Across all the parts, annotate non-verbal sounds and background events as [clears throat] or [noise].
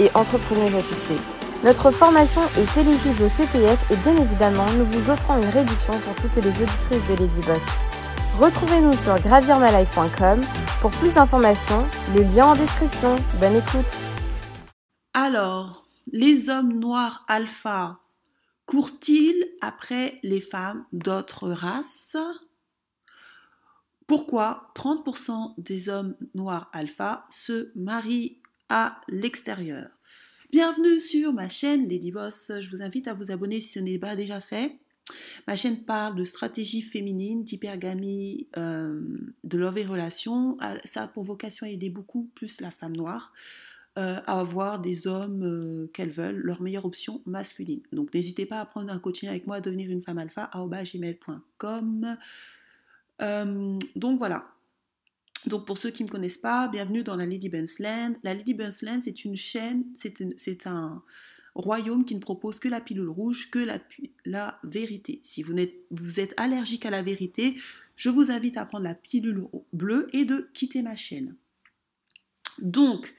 et entrepreneuse à. Notre formation est éligible au CPF et bien évidemment, nous vous offrons une réduction pour toutes les auditrices de Lady Boss. Retrouvez-nous sur gravirmalife.com pour plus d'informations, le lien en description. Bonne écoute. Alors, les hommes noirs alpha courent-ils après les femmes d'autres races? Pourquoi 30% des hommes noirs alpha se marient à l'extérieur? Bienvenue sur ma chaîne Lady Boss. Je vous invite à vous abonner si ce n'est pas déjà fait. Ma chaîne parle de stratégie féminine, d'hypergamie, euh, de love et relations. Ah, ça a pour vocation à aider beaucoup plus la femme noire euh, à avoir des hommes euh, qu'elles veulent, leur meilleure option masculine. Donc n'hésitez pas à prendre un coaching avec moi, à devenir une femme alpha, gmail.com. donc voilà. Donc pour ceux qui ne me connaissent pas, bienvenue dans la Lady Bun's Land. La Lady Bun's Land, c'est une chaîne, c'est un royaume qui ne propose que la pilule rouge, que la, vérité. Si vous êtes, vous êtes allergique à la vérité, je vous invite à prendre la pilule bleue et de quitter ma chaîne. Donc,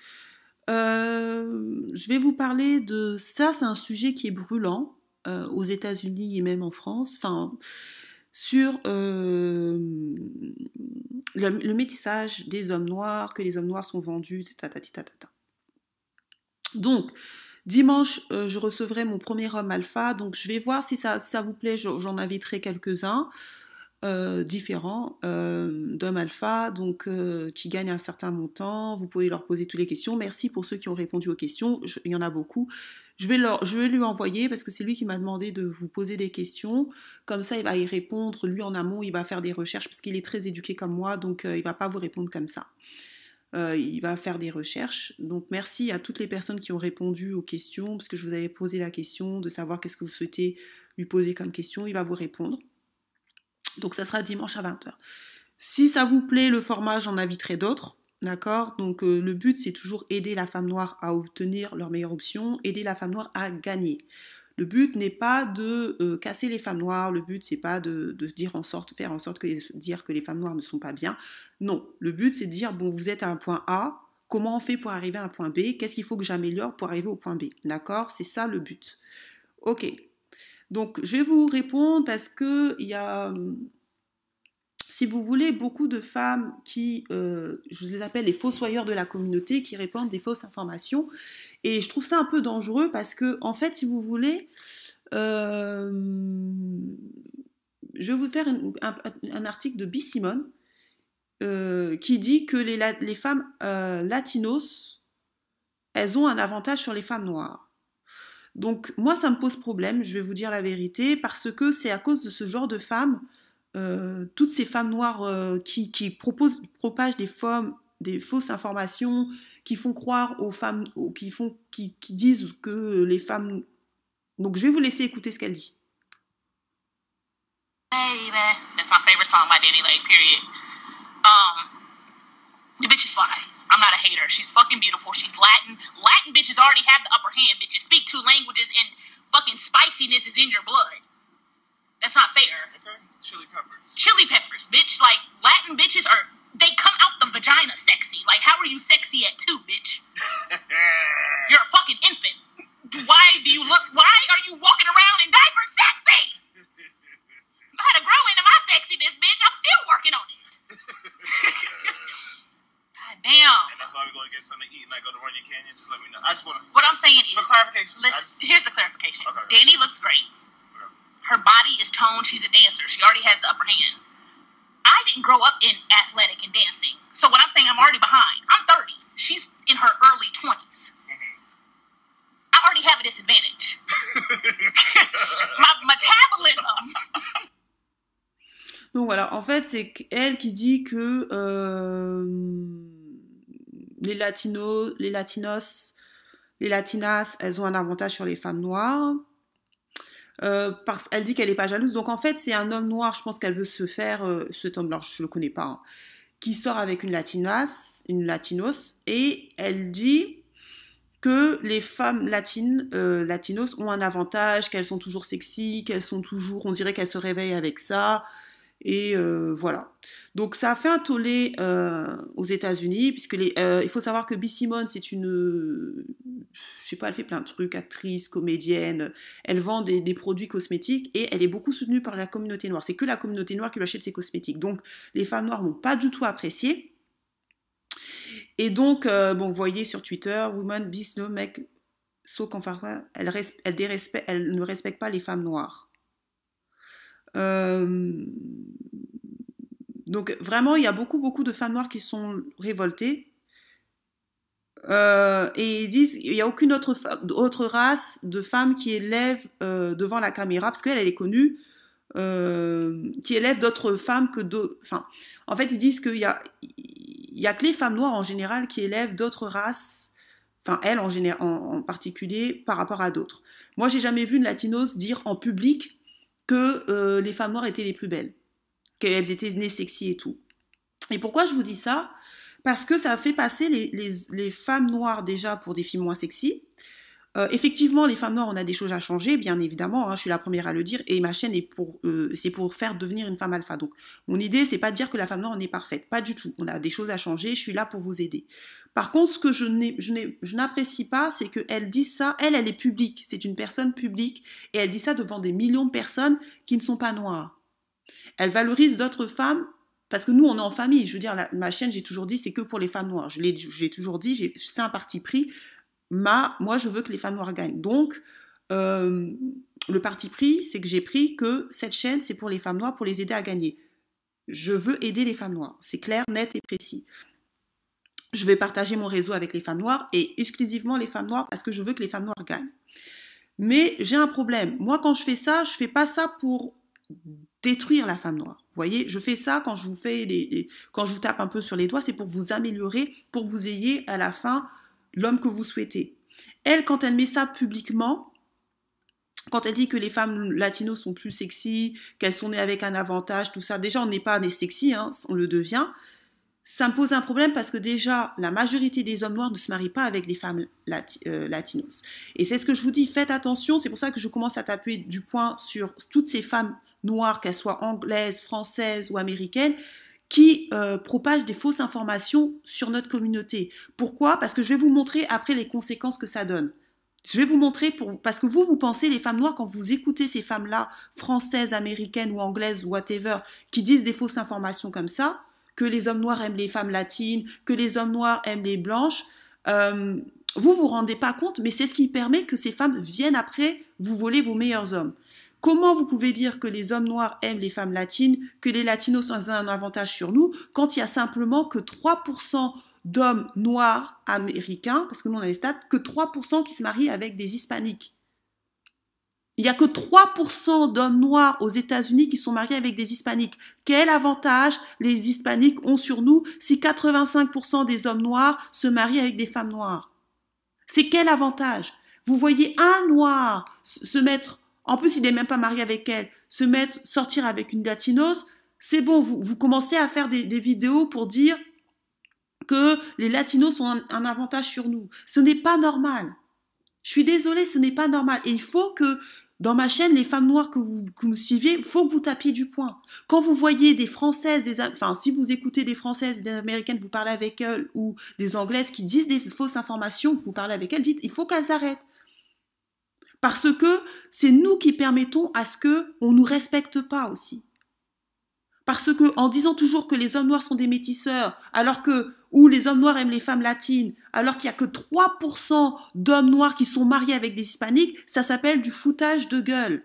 euh, je vais vous parler de ça, c'est un sujet qui est brûlant euh, aux États-Unis et même en France, enfin, sur euh, le, métissage des hommes noirs, que les hommes noirs sont vendus, Donc, Dimanche, euh, je recevrai mon premier homme alpha, donc je vais voir si ça, ça vous plaît, j'en inviterai quelques-uns euh, différents d'hommes alpha, donc qui gagnent un certain montant. Vous pouvez leur poser toutes les questions. Merci pour ceux qui ont répondu aux questions, il y en a beaucoup. Je vais, lui envoyer parce que c'est lui qui m'a demandé de vous poser des questions. Comme ça, il va y répondre. Lui, en amont, il va faire des recherches parce qu'il est très éduqué comme moi, donc il ne va pas vous répondre comme ça. Euh, il va faire des recherches. Donc merci à toutes les personnes qui ont répondu aux questions, parce que je vous avais posé la question de savoir qu'est-ce que vous souhaitez lui poser comme question. Il va vous répondre. Donc ça sera dimanche à 20h. Si ça vous plaît, le format, j'en inviterai d'autres. D'accord? Donc euh, le but, c'est toujours aider la femme noire à obtenir leur meilleure option, aider la femme noire à gagner. Le but n'est pas de euh, casser les femmes noires, le but c'est pas de, dire en sorte, faire en sorte que dire que les femmes noires ne sont pas bien. Non, le but c'est de dire bon vous êtes à un point A, comment on fait pour arriver à un point B, qu'est-ce qu'il faut que j'améliore pour arriver au point B? D'accord? C'est ça le but. Ok. Donc je vais vous répondre parce que il y a hum, si vous voulez, beaucoup de femmes qui, euh, je les appelle les fossoyeurs de la communauté, qui répandent des fausses informations. Et je trouve ça un peu dangereux parce que, en fait, si vous voulez, euh, je vais vous faire un, article de B. Simone euh, qui dit que les, les femmes latinos, elles ont un avantage sur les femmes noires. Donc moi, ça me pose problème, je vais vous dire la vérité, parce que c'est à cause de ce genre de femmes euh, toutes ces femmes noires euh, qui, proposent, propagent des, des fausses informations, qui font croire aux femmes, qui, font, qui, disent que les femmes... Donc je vais vous laisser écouter ce qu'elle dit. Baby, that's my favorite song by Danny Lake, period. Um, the bitch is fly. I'm not a hater. She's fucking beautiful. She's Latin. Latin bitches already have the upper hand, bitches. Speak two languages and fucking spiciness is in your blood. That's not fair. Okay. Chili peppers. Chili peppers, bitch. Like Latin bitches are they come out the vagina sexy. Like how are you sexy at two, bitch? [laughs] You're a fucking infant. Why do you look? Why are you walking around in diapers sexy? I had to grow into my sexiness, bitch. I'm still working on it. God damn. And that's why we're going to get something to eat and I go to Runyon Canyon. Just let me know. I just want to. What I'm saying is. For clarification. Listen, just, here's the clarification. Okay. Danny looks great her body is toned. She's a dancer. She already has the upper hand. I didn't grow up in athletic and dancing. So when I'm saying I'm already behind, I'm 30. She's in her early 20s. Mm-hmm. I already have a disadvantage. [laughs] My metabolism. [laughs] Donc voilà, en fait, c'est elle qui dit que euh, les latinos, les latinos les latinas, elles ont un avantage sur les femmes noires. Euh, parce, elle dit qu'elle n'est pas jalouse. Donc en fait, c'est un homme noir, je pense qu'elle veut se faire, euh, cet homme blanc, je ne le connais pas, hein, qui sort avec une latinas, une latinos, et elle dit que les femmes latines, euh, latinos, ont un avantage, qu'elles sont toujours sexy, qu'elles sont toujours, on dirait qu'elles se réveillent avec ça, et euh, voilà. Donc ça a fait un tollé euh, aux États-Unis, puisque euh, il faut savoir que B. Simone, c'est une, je sais pas, elle fait plein de trucs, actrice, comédienne, elle vend des, produits cosmétiques et elle est beaucoup soutenue par la communauté noire. C'est que la communauté noire qui lui achète ses cosmétiques. Donc les femmes noires n'ont pas du tout apprécié. Et donc, euh, bon, vous voyez sur Twitter, Woman, Beast, No, Make, So elle, elle, elle ne respecte pas les femmes noires. Donc vraiment, il y a beaucoup, beaucoup de femmes noires qui sont révoltées. Euh, et ils disent il n'y a aucune autre, race de femmes qui élève euh, devant la caméra, parce qu'elle, elle est connue, euh, qui élève d'autres femmes que d'autres. Enfin, en fait, ils disent qu'il y a, y a que les femmes noires en général qui élèvent d'autres races, enfin, elle en, en, particulier, par rapport à d'autres. Moi, j'ai jamais vu une latinos dire en public que les femmes noires étaient les plus belles, qu'elles étaient nées sexy et tout. Et pourquoi je vous dis ça? Parce que ça fait passer les, femmes noires déjà pour des filles moins sexy. Euh, effectivement, les femmes noires, on a des choses à changer, bien évidemment. Hein, je suis la première à le dire, et ma chaîne est pour, euh, c'est pour faire devenir une femme alpha. Donc, mon idée, c'est pas de dire que la femme noire en est parfaite, pas du tout. On a des choses à changer. Je suis là pour vous aider. Par contre, ce que je n'apprécie pas, c'est qu'elle dit ça, elle, elle est publique, c'est une personne publique, et elle dit ça devant des millions de personnes qui ne sont pas noires. Elle valorise d'autres femmes, parce que nous, on est en famille. Je veux dire, la, ma chaîne, j'ai toujours dit, c'est que pour les femmes noires. Je l'ai toujours dit, c'est un parti pris. Moi, je veux que les femmes noires gagnent. Donc, euh, le parti pris, c'est que j'ai pris que cette chaîne, c'est pour les femmes noires, pour les aider à gagner. Je veux aider les femmes noires. C'est clair, net et précis je vais partager mon réseau avec les femmes noires et exclusivement les femmes noires parce que je veux que les femmes noires gagnent. Mais j'ai un problème. Moi, quand je fais ça, je fais pas ça pour détruire la femme noire. Vous voyez, je fais ça quand je vous fais des, quand je vous tape un peu sur les doigts, c'est pour vous améliorer, pour vous ayez à la fin l'homme que vous souhaitez. Elle, quand elle met ça publiquement, quand elle dit que les femmes latinos sont plus sexy, qu'elles sont nées avec un avantage, tout ça, déjà on n'est pas né sexy, hein, on le devient ça me pose un problème parce que déjà, la majorité des hommes noirs ne se marient pas avec des femmes euh, latinos. Et c'est ce que je vous dis, faites attention, c'est pour ça que je commence à taper du point sur toutes ces femmes noires, qu'elles soient anglaises, françaises ou américaines, qui euh, propagent des fausses informations sur notre communauté. Pourquoi? Parce que je vais vous montrer après les conséquences que ça donne. Je vais vous montrer, parce que vous, vous pensez, les femmes noires, quand vous écoutez ces femmes-là, françaises, américaines ou anglaises, whatever, qui disent des fausses informations comme ça, que les hommes noirs aiment les femmes latines, que les hommes noirs aiment les blanches. Euh, vous vous rendez pas compte, mais c'est ce qui permet que ces femmes viennent après vous voler vos meilleurs hommes. Comment vous pouvez dire que les hommes noirs aiment les femmes latines, que les latinos ont un avantage sur nous, quand il y a simplement que 3% d'hommes noirs américains, parce que nous on a les stats, que 3% qui se marient avec des hispaniques? Il n'y a que 3% d'hommes noirs aux États-Unis qui sont mariés avec des hispaniques. Quel avantage les hispaniques ont sur nous si 85% des hommes noirs se marient avec des femmes noires? C'est quel avantage? Vous voyez un noir se mettre, en plus il n'est même pas marié avec elle, se mettre, sortir avec une latinos, c'est bon, vous, commencez à faire des, vidéos pour dire que les latinos ont un, avantage sur nous. Ce n'est pas normal. Je suis désolée, ce n'est pas normal. Et il faut que dans ma chaîne, les femmes noires que vous, que vous suivez, faut que vous tapiez du point. Quand vous voyez des Françaises, des, enfin, si vous écoutez des Françaises, des Américaines, vous parlez avec elles, ou des Anglaises qui disent des fausses informations, vous parlez avec elles, dites, il faut qu'elles arrêtent. Parce que c'est nous qui permettons à ce que on nous respecte pas aussi. Parce que en disant toujours que les hommes noirs sont des métisseurs, alors que ou les hommes noirs aiment les femmes latines, alors qu'il y a que 3% d'hommes noirs qui sont mariés avec des hispaniques, ça s'appelle du foutage de gueule.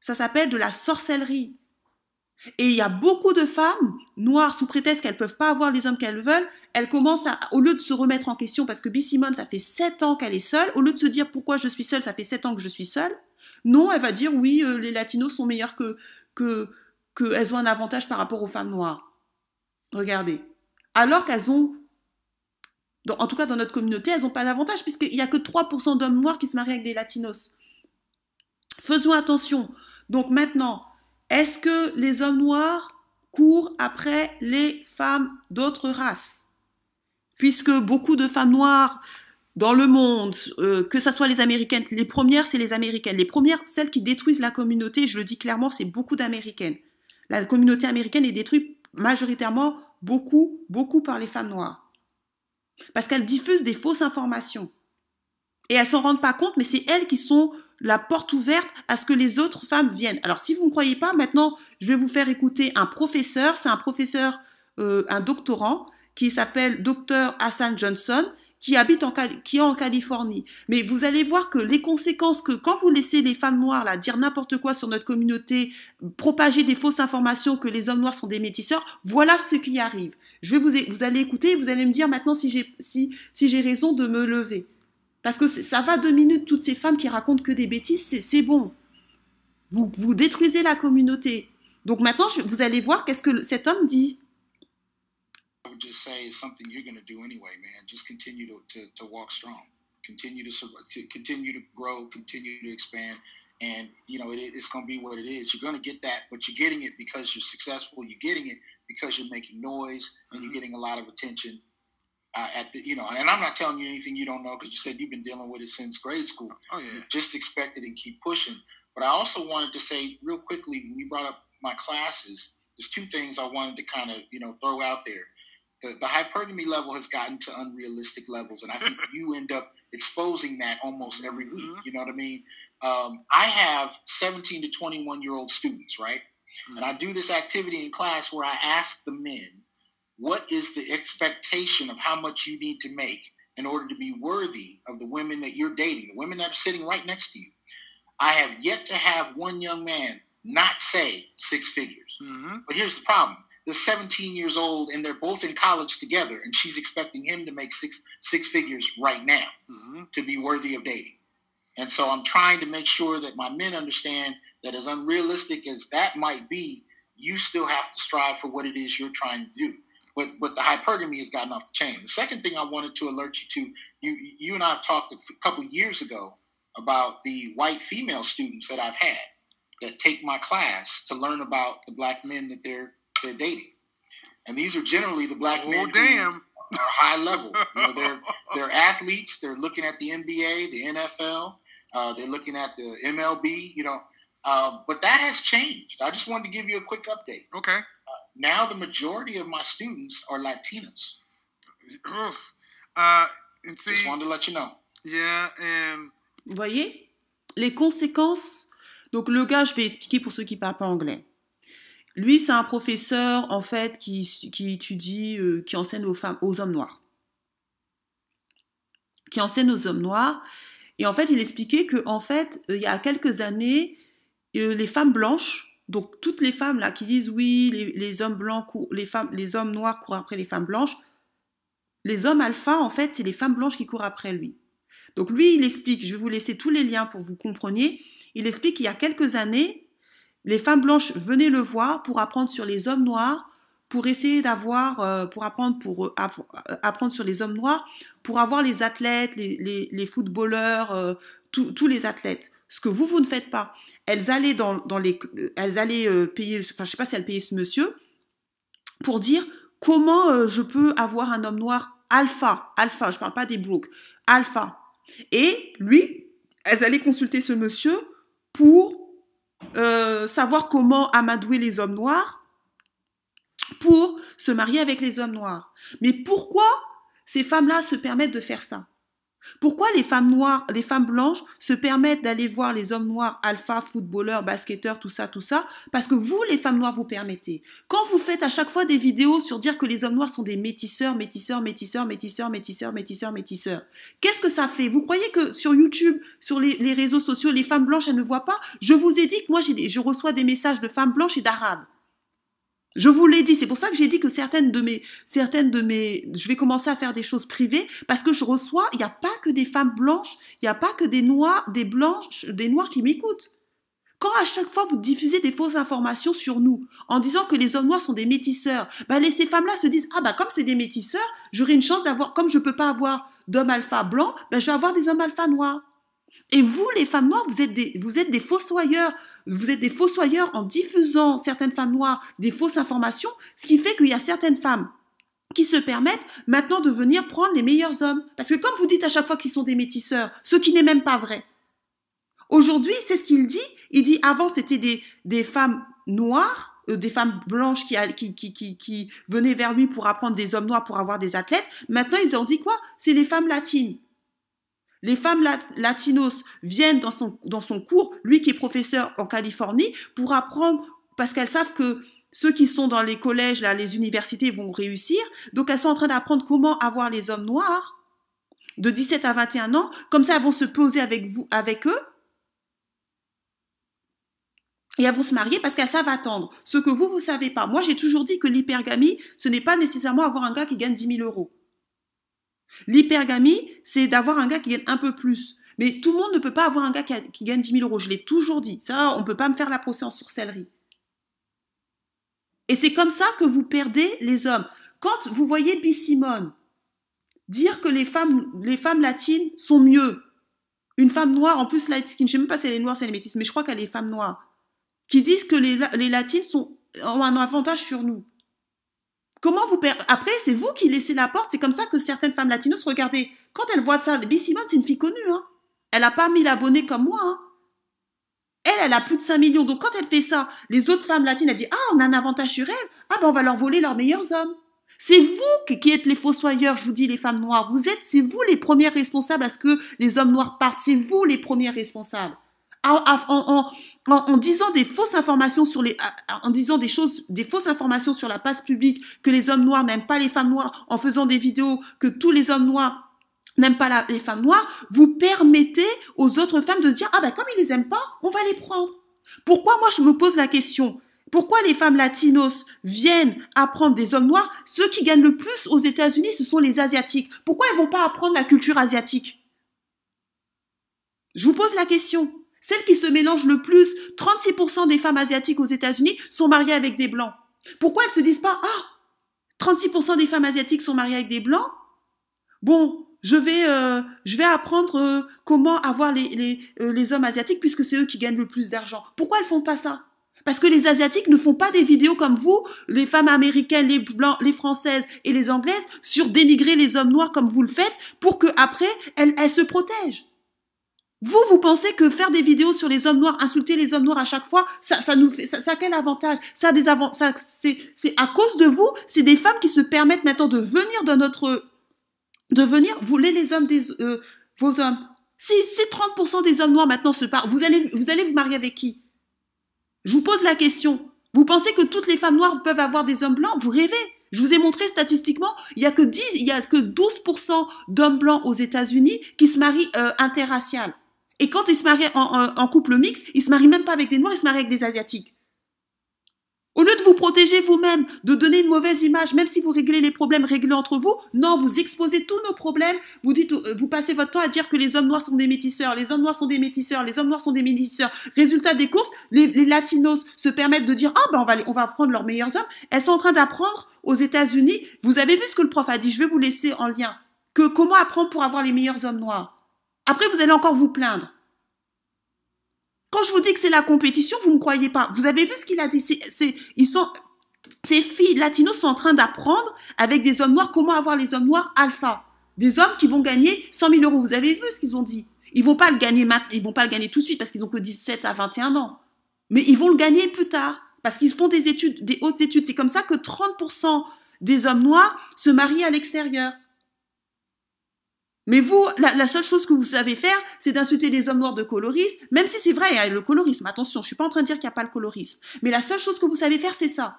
Ça s'appelle de la sorcellerie. Et il y a beaucoup de femmes noires sous prétexte qu'elles peuvent pas avoir les hommes qu'elles veulent, elles commencent à, au lieu de se remettre en question, parce que B. Simone, ça fait 7 ans qu'elle est seule, au lieu de se dire pourquoi je suis seule, ça fait 7 ans que je suis seule, non, elle va dire oui, euh, les latinos sont meilleurs que, que, qu'elles ont un avantage par rapport aux femmes noires. Regardez. Alors qu'elles ont en tout cas dans notre communauté, elles n'ont pas d'avantage puisqu'il n'y a que 3% d'hommes noirs qui se marient avec des latinos. Faisons attention. Donc maintenant, est-ce que les hommes noirs courent après les femmes d'autres races? Puisque beaucoup de femmes noires dans le monde, euh, que ce soit les américaines, les premières, c'est les américaines. Les premières, celles qui détruisent la communauté, je le dis clairement, c'est beaucoup d'américaines. La communauté américaine est détruite majoritairement beaucoup, beaucoup par les femmes noires. Parce qu'elles diffusent des fausses informations. Et elles s'en rendent pas compte, mais c'est elles qui sont la porte ouverte à ce que les autres femmes viennent. Alors, si vous ne croyez pas, maintenant, je vais vous faire écouter un professeur. C'est un professeur, euh, un doctorant, qui s'appelle Dr. Hassan Johnson, qui habite en, qui est en Californie. Mais vous allez voir que les conséquences que quand vous laissez les femmes noires là dire n'importe quoi sur notre communauté, propager des fausses informations que les hommes noirs sont des métisseurs, voilà ce qui arrive. Je vais vous, vous allez écouter, vous allez me dire maintenant si j'ai si, si j'ai raison de me lever. Parce que ça va deux minutes, toutes ces femmes qui racontent que des bêtises, c'est bon. Vous, vous détruisez la communauté. Donc maintenant, je, vous allez voir qu'est-ce que cet homme dit. I would just say it's something you're going to do anyway, man. Just continue to, to, to walk strong, continue to, to continue to grow, continue to expand, and you know it, it's going to be what it is. You're going to get that, but you're getting it because you're successful. You're getting it because you're making noise and you're mm-hmm. getting a lot of attention uh, at the, you know, and I'm not telling you anything you don't know because you said you've been dealing with it since grade school. Oh yeah. Just expect it and keep pushing. But I also wanted to say real quickly when you brought up my classes, there's two things I wanted to kind of you know throw out there. The, the hypergamy level has gotten to unrealistic levels, and I think [laughs] you end up exposing that almost every week. Mm-hmm. You know what I mean? Um, I have 17 to 21 year old students, right? Mm-hmm. And I do this activity in class where I ask the men what is the expectation of how much you need to make in order to be worthy of the women that you're dating, the women that are sitting right next to you. I have yet to have one young man not say six figures. Mm-hmm. But here's the problem. They're 17 years old and they're both in college together, and she's expecting him to make six six figures right now mm-hmm. to be worthy of dating. And so I'm trying to make sure that my men understand that as unrealistic as that might be, you still have to strive for what it is you're trying to do but but the hypergamy has gotten off the chain. The second thing I wanted to alert you to, you you and I have talked a couple years ago about the white female students that I've had that take my class to learn about the black men that they're they're dating, and these are generally the black oh, men. damn. Are high level. You know, they're they're athletes. They're looking at the NBA, the NFL. Uh, they're looking at the MLB. You know, uh, but that has changed. I just wanted to give you a quick update. Okay now the majority of my students are Latinas. Uh, and see, Just wanted to let you know. Yeah, and... Vous voyez? Les conséquences. Donc le gars, je vais expliquer pour ceux qui parlent pas anglais. Lui, c'est un professeur en fait qui, qui étudie, euh, qui enseigne aux femmes, aux hommes noirs, qui enseigne aux hommes noirs. Et en fait, il expliquait que en fait, euh, il y a quelques années, euh, les femmes blanches donc toutes les femmes là qui disent oui, les, hommes blancs, les femmes, les hommes noirs courent après les femmes blanches, les hommes alpha en fait c'est les femmes blanches qui courent après lui. Donc lui il explique, je vais vous laisser tous les liens pour que vous compreniez. Il explique qu'il y a quelques années, les femmes blanches venaient le voir pour apprendre sur les hommes noirs, pour essayer d'avoir, euh, pour apprendre pour euh, euh, apprendre sur les hommes noirs, pour avoir les athlètes, les, footballeurs, tous les athlètes. Ce que vous, vous ne faites pas. Elles allaient dans, les, elles allaient euh, payer, enfin je sais pas si elles payaient ce monsieur, pour dire comment euh, je peux avoir un homme noir alpha, alpha, je parle pas des brooks, alpha. Et lui, elles allaient consulter ce monsieur pour euh, savoir comment amadouer les hommes noirs, pour se marier avec les hommes noirs. Mais pourquoi ces femmes-là se permettent de faire ça? Pourquoi les femmes noires, les femmes blanches se permettent d'aller voir les hommes noirs, alpha, footballeurs, basketteurs, tout ça, tout ça? Parce que vous, les femmes noires, vous permettez. Quand vous faites à chaque fois des vidéos sur dire que les hommes noirs sont des métisseurs, métisseurs, métisseurs, métisseurs, métisseurs, métisseurs, métisseurs, qu'est-ce que ça fait? Vous croyez que sur YouTube, sur les, réseaux sociaux, les femmes blanches, elles ne voient pas? Je vous ai dit que moi, je reçois des messages de femmes blanches et d'arabes. Je vous l'ai dit, c'est pour ça que j'ai dit que certaines de mes, certaines de mes, je vais commencer à faire des choses privées parce que je reçois, il n'y a pas que des femmes blanches, il n'y a pas que des noirs, des blanches, des noirs qui m'écoutent. Quand à chaque fois vous diffusez des fausses informations sur nous, en disant que les hommes noirs sont des métisseurs, bah les, ces femmes-là se disent ah bah comme c'est des métisseurs, j'aurai une chance d'avoir, comme je peux pas avoir d'hommes alpha blancs, bah je vais avoir des hommes alpha noirs. Et vous, les femmes noires, vous êtes des, vous êtes des fossoyeurs. Vous êtes des fossoyeurs en diffusant certaines femmes noires des fausses informations, ce qui fait qu'il y a certaines femmes qui se permettent maintenant de venir prendre les meilleurs hommes. Parce que comme vous dites à chaque fois qu'ils sont des métisseurs, ce qui n'est même pas vrai. Aujourd'hui, c'est ce qu'il dit. Il dit avant c'était des, femmes noires, euh, des femmes blanches qui, qui venaient vers lui pour apprendre des hommes noirs pour avoir des athlètes. Maintenant, ils ont dit quoi? C'est les femmes latines. Les femmes latinos viennent dans son, cours, lui qui est professeur en Californie, pour apprendre, parce qu'elles savent que ceux qui sont dans les collèges, là, les universités vont réussir. Donc elles sont en train d'apprendre comment avoir les hommes noirs de 17 à 21 ans. Comme ça, elles vont se poser avec vous, avec eux. Et elles vont se marier parce qu'elles savent attendre. Ce que vous, vous savez pas. Moi, j'ai toujours dit que l'hypergamie, ce n'est pas nécessairement avoir un gars qui gagne 10 000 euros. L'hypergamie, c'est d'avoir un gars qui gagne un peu plus. Mais tout le monde ne peut pas avoir un gars qui, gagne 10 000 euros. Je l'ai toujours dit. Ça, on ne peut pas me faire la procès en sorcellerie. Et c'est comme ça que vous perdez les hommes. Quand vous voyez B. Simone dire que les femmes, les femmes latines sont mieux, une femme noire, en plus light skin, je ne sais même pas si elle est noire, si elle est métisse, mais je crois qu'elle est femme noire, qui disent que les, latines ont un avantage sur nous. Comment vous Après, c'est vous qui laissez la porte. C'est comme ça que certaines femmes latinos, regardez, quand elles voient ça, B. Simone, c'est une fille connue. Hein. Elle n'a pas mis abonnés comme moi. Hein. Elle, elle a plus de 5 millions. Donc, quand elle fait ça, les autres femmes latines, elles disent Ah, on a un avantage sur elle. Ah, ben, on va leur voler leurs meilleurs hommes. C'est vous qui êtes les fossoyeurs, je vous dis, les femmes noires. Vous êtes, c'est vous les premières responsables à ce que les hommes noirs partent. C'est vous les premières responsables en, disant des fausses informations sur choses, des fausses informations sur la passe publique, que les hommes noirs n'aiment pas les femmes noires, en faisant des vidéos que tous les hommes noirs n'aiment pas les femmes noires, vous permettez aux autres femmes de se dire, ah ben comme ils les aiment pas, on va les prendre. Pourquoi moi je me pose la question? Pourquoi les femmes latinos viennent apprendre des hommes noirs? Ceux qui gagnent le plus aux États-Unis, ce sont les Asiatiques. Pourquoi elles vont pas apprendre la culture asiatique? Je vous pose la question. Celles qui se mélangent le plus, 36% des femmes asiatiques aux États-Unis sont mariées avec des blancs. Pourquoi elles se disent pas ah 36% des femmes asiatiques sont mariées avec des blancs? Bon, je vais euh, je vais apprendre euh, comment avoir les les, euh, les hommes asiatiques puisque c'est eux qui gagnent le plus d'argent. Pourquoi elles font pas ça? Parce que les asiatiques ne font pas des vidéos comme vous, les femmes américaines, les blancs, les françaises et les anglaises, sur dénigrer les hommes noirs comme vous le faites, pour que après elles, elles se protègent. Vous, vous pensez que faire des vidéos sur les hommes noirs, insulter les hommes noirs à chaque fois, ça, ça nous fait, ça, ça a quel avantage? Ça a des avantages. C'est, c'est à cause de vous, c'est des femmes qui se permettent maintenant de venir dans notre, de venir voler les hommes des, euh, vos hommes. Si, si 30% des hommes noirs maintenant se parlent, vous allez, vous allez vous marier avec qui? Je vous pose la question. Vous pensez que toutes les femmes noires peuvent avoir des hommes blancs? Vous rêvez je vous ai montré statistiquement, il y a que 10, il y a que 12% d'hommes blancs aux États-Unis qui se marient euh, interraciales. Et quand ils se marient en, couple mixte, ils se marient même pas avec des noirs, ils se marient avec des asiatiques. Au lieu de vous protéger vous-même, de donner une mauvaise image, même si vous réglez les problèmes réglés entre vous, non, vous exposez tous nos problèmes. Vous dites, euh, vous passez votre temps à dire que les hommes noirs sont des métisseurs, les hommes noirs sont des métisseurs, les hommes noirs sont des métisseurs. Résultat des courses, les, latinos se permettent de dire, ah ben on va, on va prendre leurs meilleurs hommes. Elles sont en train d'apprendre aux États-Unis. Vous avez vu ce que le prof a dit? Je vais vous laisser en lien. Que comment apprendre pour avoir les meilleurs hommes noirs? Après, vous allez encore vous plaindre. Quand je vous dis que c'est la compétition, vous ne croyez pas. Vous avez vu ce qu'il a dit? Ils sont, Ces filles latinos sont en train d'apprendre avec des hommes noirs comment avoir les hommes noirs alpha. Des hommes qui vont gagner 100 000 euros. Vous avez vu ce qu'ils ont dit? Ils vont pas le gagner ils vont pas le gagner tout de suite parce qu'ils ont que 17 à 21 ans. Mais ils vont le gagner plus tard parce qu'ils font des études, des hautes études. C'est comme ça que 30% des hommes noirs se marient à l'extérieur. Mais vous, la, seule chose que vous savez faire, c'est d'insulter les hommes noirs de colorisme, même si c'est vrai, hein, le colorisme, attention, je suis pas en train de dire qu'il n'y a pas le colorisme. Mais la seule chose que vous savez faire, c'est ça.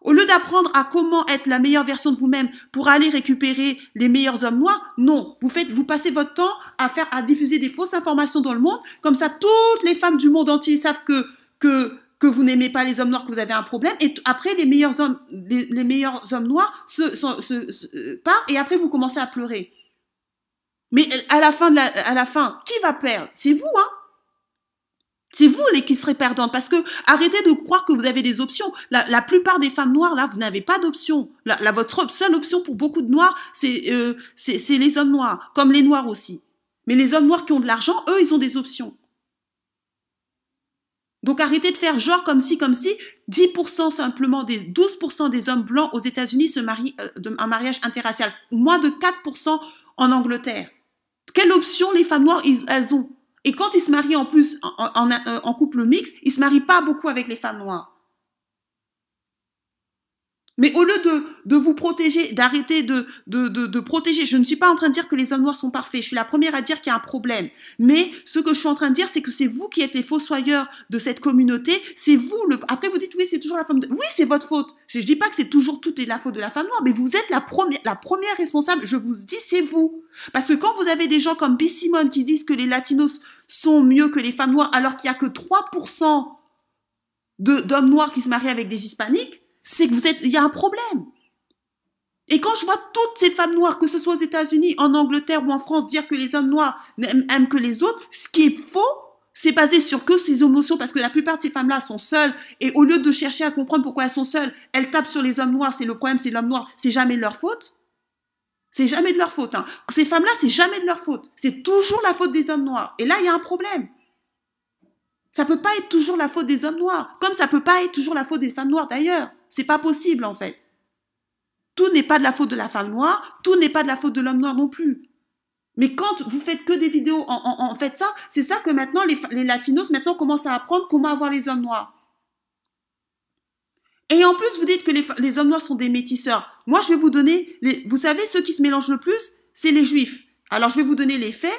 Au lieu d'apprendre à comment être la meilleure version de vous-même pour aller récupérer les meilleurs hommes noirs, non. Vous faites, vous passez votre temps à faire, à diffuser des fausses informations dans le monde. Comme ça, toutes les femmes du monde entier savent que, que, que vous n'aimez pas les hommes noirs, que vous avez un problème. Et après, les meilleurs hommes, les, meilleurs hommes noirs se, se, se, partent et après, vous commencez à pleurer. Mais à la fin, à la fin qui va perdre? C'est vous, hein C'est vous les qui serez perdantes parce que arrêtez de croire que vous avez des options. La, plupart des femmes noires là, vous n'avez pas d'option. La, votre seule option pour beaucoup de noirs, c'est euh, c'est les hommes noirs, comme les noirs aussi. Mais les hommes noirs qui ont de l'argent, eux, ils ont des options. Donc arrêtez de faire genre comme si, comme si 10% simplement des 12% des hommes blancs aux États-Unis se marient euh, un mariage interracial, moins de 4% en Angleterre. Quelle option les femmes noires elles ont? Et quand ils se marient en plus en, couple mixte, ils se marient pas beaucoup avec les femmes noires. Mais au lieu de, de vous protéger, d'arrêter de, de, de, de, protéger, je ne suis pas en train de dire que les hommes noirs sont parfaits. Je suis la première à dire qu'il y a un problème. Mais ce que je suis en train de dire, c'est que c'est vous qui êtes les fossoyeurs de cette communauté. C'est vous le. Après, vous dites oui, c'est toujours la femme. Oui, c'est votre faute. Je ne dis pas que c'est toujours tout est la faute de la femme noire, mais vous êtes la première, la première responsable. Je vous dis, c'est vous. Parce que quand vous avez des gens comme B. Qui disent que les latinos sont mieux que les femmes noires, alors qu'il y a que 3% d'hommes noirs qui se marient avec des hispaniques c'est que vous êtes, il y a un problème. Et quand je vois toutes ces femmes noires, que ce soit aux États-Unis, en Angleterre ou en France, dire que les hommes noirs aiment que les autres, ce qui est faux, c'est basé sur que ces émotions, parce que la plupart de ces femmes-là sont seules, et au lieu de chercher à comprendre pourquoi elles sont seules, elles tapent sur les hommes noirs, c'est le problème, c'est l'homme noir, c'est jamais de leur faute. C'est jamais de leur faute. Hein. Ces femmes-là, c'est jamais de leur faute. C'est toujours la faute des hommes noirs. Et là, il y a un problème. Ça peut pas être toujours la faute des hommes noirs, comme ça peut pas être toujours la faute des femmes noires d'ailleurs. C'est pas possible en fait. Tout n'est pas de la faute de la femme noire, tout n'est pas de la faute de l'homme noir non plus. Mais quand vous faites que des vidéos en, fait ça, c'est ça que maintenant les, latinos maintenant commencent à apprendre comment avoir les hommes noirs. Et en plus, vous dites que les, les hommes noirs sont des métisseurs. Moi, je vais vous donner, les, vous savez, ceux qui se mélangent le plus, c'est les juifs. Alors, je vais vous donner les faits.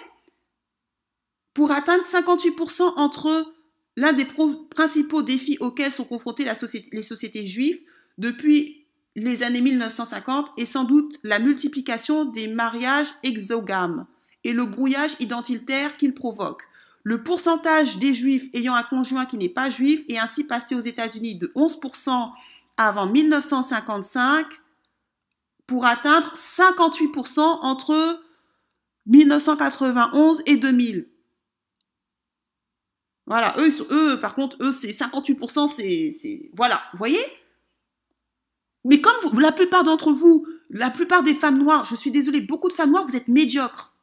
Pour atteindre 58% entre l'un des principaux défis auxquels sont confrontées les sociétés juives depuis les années 1950 est sans doute la multiplication des mariages exogames et le brouillage identitaire qu'ils provoquent. Le pourcentage des juifs ayant un conjoint qui n'est pas juif est ainsi passé aux États-Unis de 11% avant 1955 pour atteindre 58% entre 1991 et 2000. Voilà, eux, eux, par contre, eux, c'est 58%, c'est, voilà, vous voyez? Mais comme vous, la plupart d'entre vous, la plupart des femmes noires, je suis désolée, beaucoup de femmes noires, vous êtes médiocres.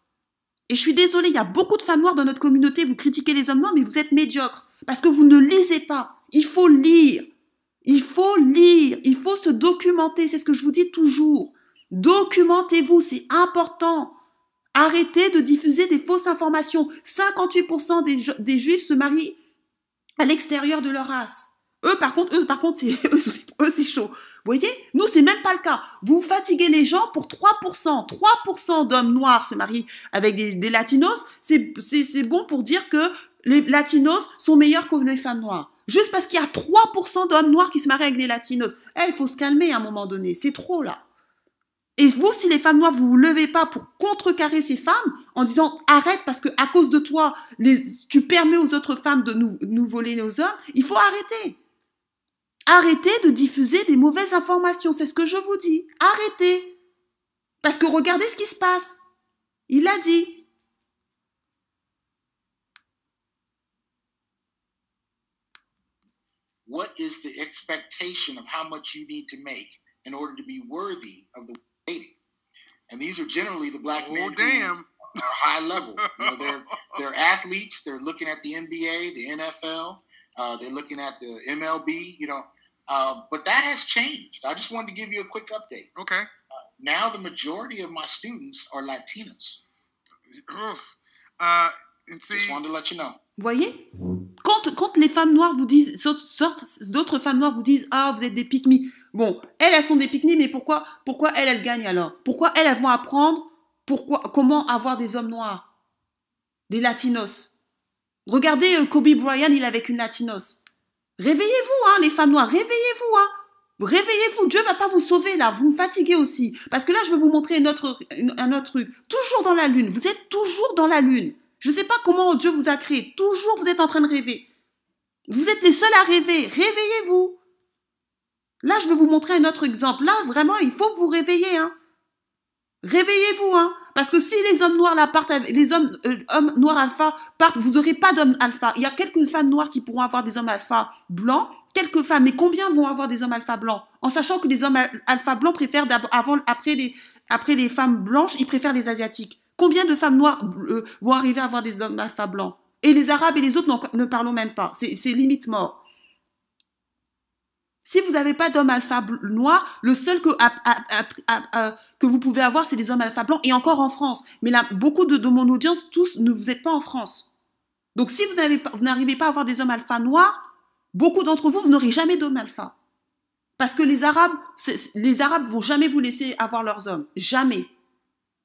Et je suis désolée, il y a beaucoup de femmes noires dans notre communauté, vous critiquez les hommes noirs, mais vous êtes médiocres. Parce que vous ne lisez pas. Il faut lire. Il faut lire. Il faut se documenter. C'est ce que je vous dis toujours. Documentez-vous, c'est important. Arrêtez de diffuser des fausses informations. 58% des, juifs se marient à l'extérieur de leur race. Eux, par contre, eux, par contre, c'est, [laughs] eux, chaud. Vous voyez? Nous, c'est même pas le cas. Vous fatiguez les gens pour 3%. 3% d'hommes noirs se marient avec des, latinos. C'est bon pour dire que les latinos sont meilleurs que les femmes noires. Juste parce qu'il y a 3% d'hommes noirs qui se marient avec des latinos. Eh, il faut se calmer à un moment donné. C'est trop, là. Et vous, si les femmes noires, vous vous levez pas pour contrecarrer ces femmes en disant arrête parce que à cause de toi, tu permets aux autres femmes de nous, nous voler nos hommes, il faut arrêter. Arrêtez de diffuser des mauvaises informations, c'est ce que je vous dis. Arrêtez. Parce que regardez ce qui se passe. Il l'a dit. What is the expectation of how much you need to make in order to be worthy of the dating. And these are generally the black oh, men damn. who are high level. [laughs] You know, they're they're athletes. They're looking at the NBA, the NFL. Uh, they're looking at the MLB. You know, uh, but that has changed. I just wanted to give you a quick update. Okay. Uh, now the majority of my students are Latinas. Uh, see, just wanted to let you know. Voyez quand, les femmes noires vous disent, d'autres femmes noires vous disent, ah, vous êtes des pique Bon, elles, elles sont des pique mais pourquoi, pourquoi elles, elles gagnent alors? Pourquoi elles, elles vont apprendre pourquoi, comment avoir des hommes noirs? Des latinos Regardez euh, Kobe Bryant, il est avec une latinos. Réveillez-vous, hein, les femmes noires, réveillez-vous, hein. Réveillez-vous, Dieu va pas vous sauver là, vous me fatiguez aussi. Parce que là, je vais vous montrer un autre truc. Toujours dans la lune, vous êtes toujours dans la lune. Je ne sais pas comment Dieu vous a créé. Toujours, vous êtes en train de rêver. Vous êtes les seuls à rêver. Réveillez-vous. Là, je vais vous montrer un autre exemple. Là, vraiment, il faut que vous réveillez. Hein. Réveillez-vous. Hein. Parce que si les hommes noirs là partent, les hommes, euh, hommes noirs alpha partent, vous n'aurez pas d'hommes alpha. Il y a quelques femmes noires qui pourront avoir des hommes alpha blancs, quelques femmes, mais combien vont avoir des hommes alpha blancs? En sachant que les hommes alpha blancs préfèrent avant, après après les femmes blanches, ils préfèrent les asiatiques. Combien de femmes noires euh, vont arriver à avoir des hommes alpha blancs Et les arabes et les autres, ne parlons même pas. C'est limite mort. Si vous n'avez pas d'hommes alpha noirs, le seul que, que vous pouvez avoir, c'est des hommes alpha blancs, et encore en France. Mais là, beaucoup de, mon audience, tous, ne vous êtes pas en France. Donc si vous n'arrivez pas à avoir des hommes alpha noirs, beaucoup d'entre vous, vous n'aurez jamais d'hommes alpha. Parce que les Arabes, les Arabes vont jamais vous laisser avoir leurs hommes. Jamais.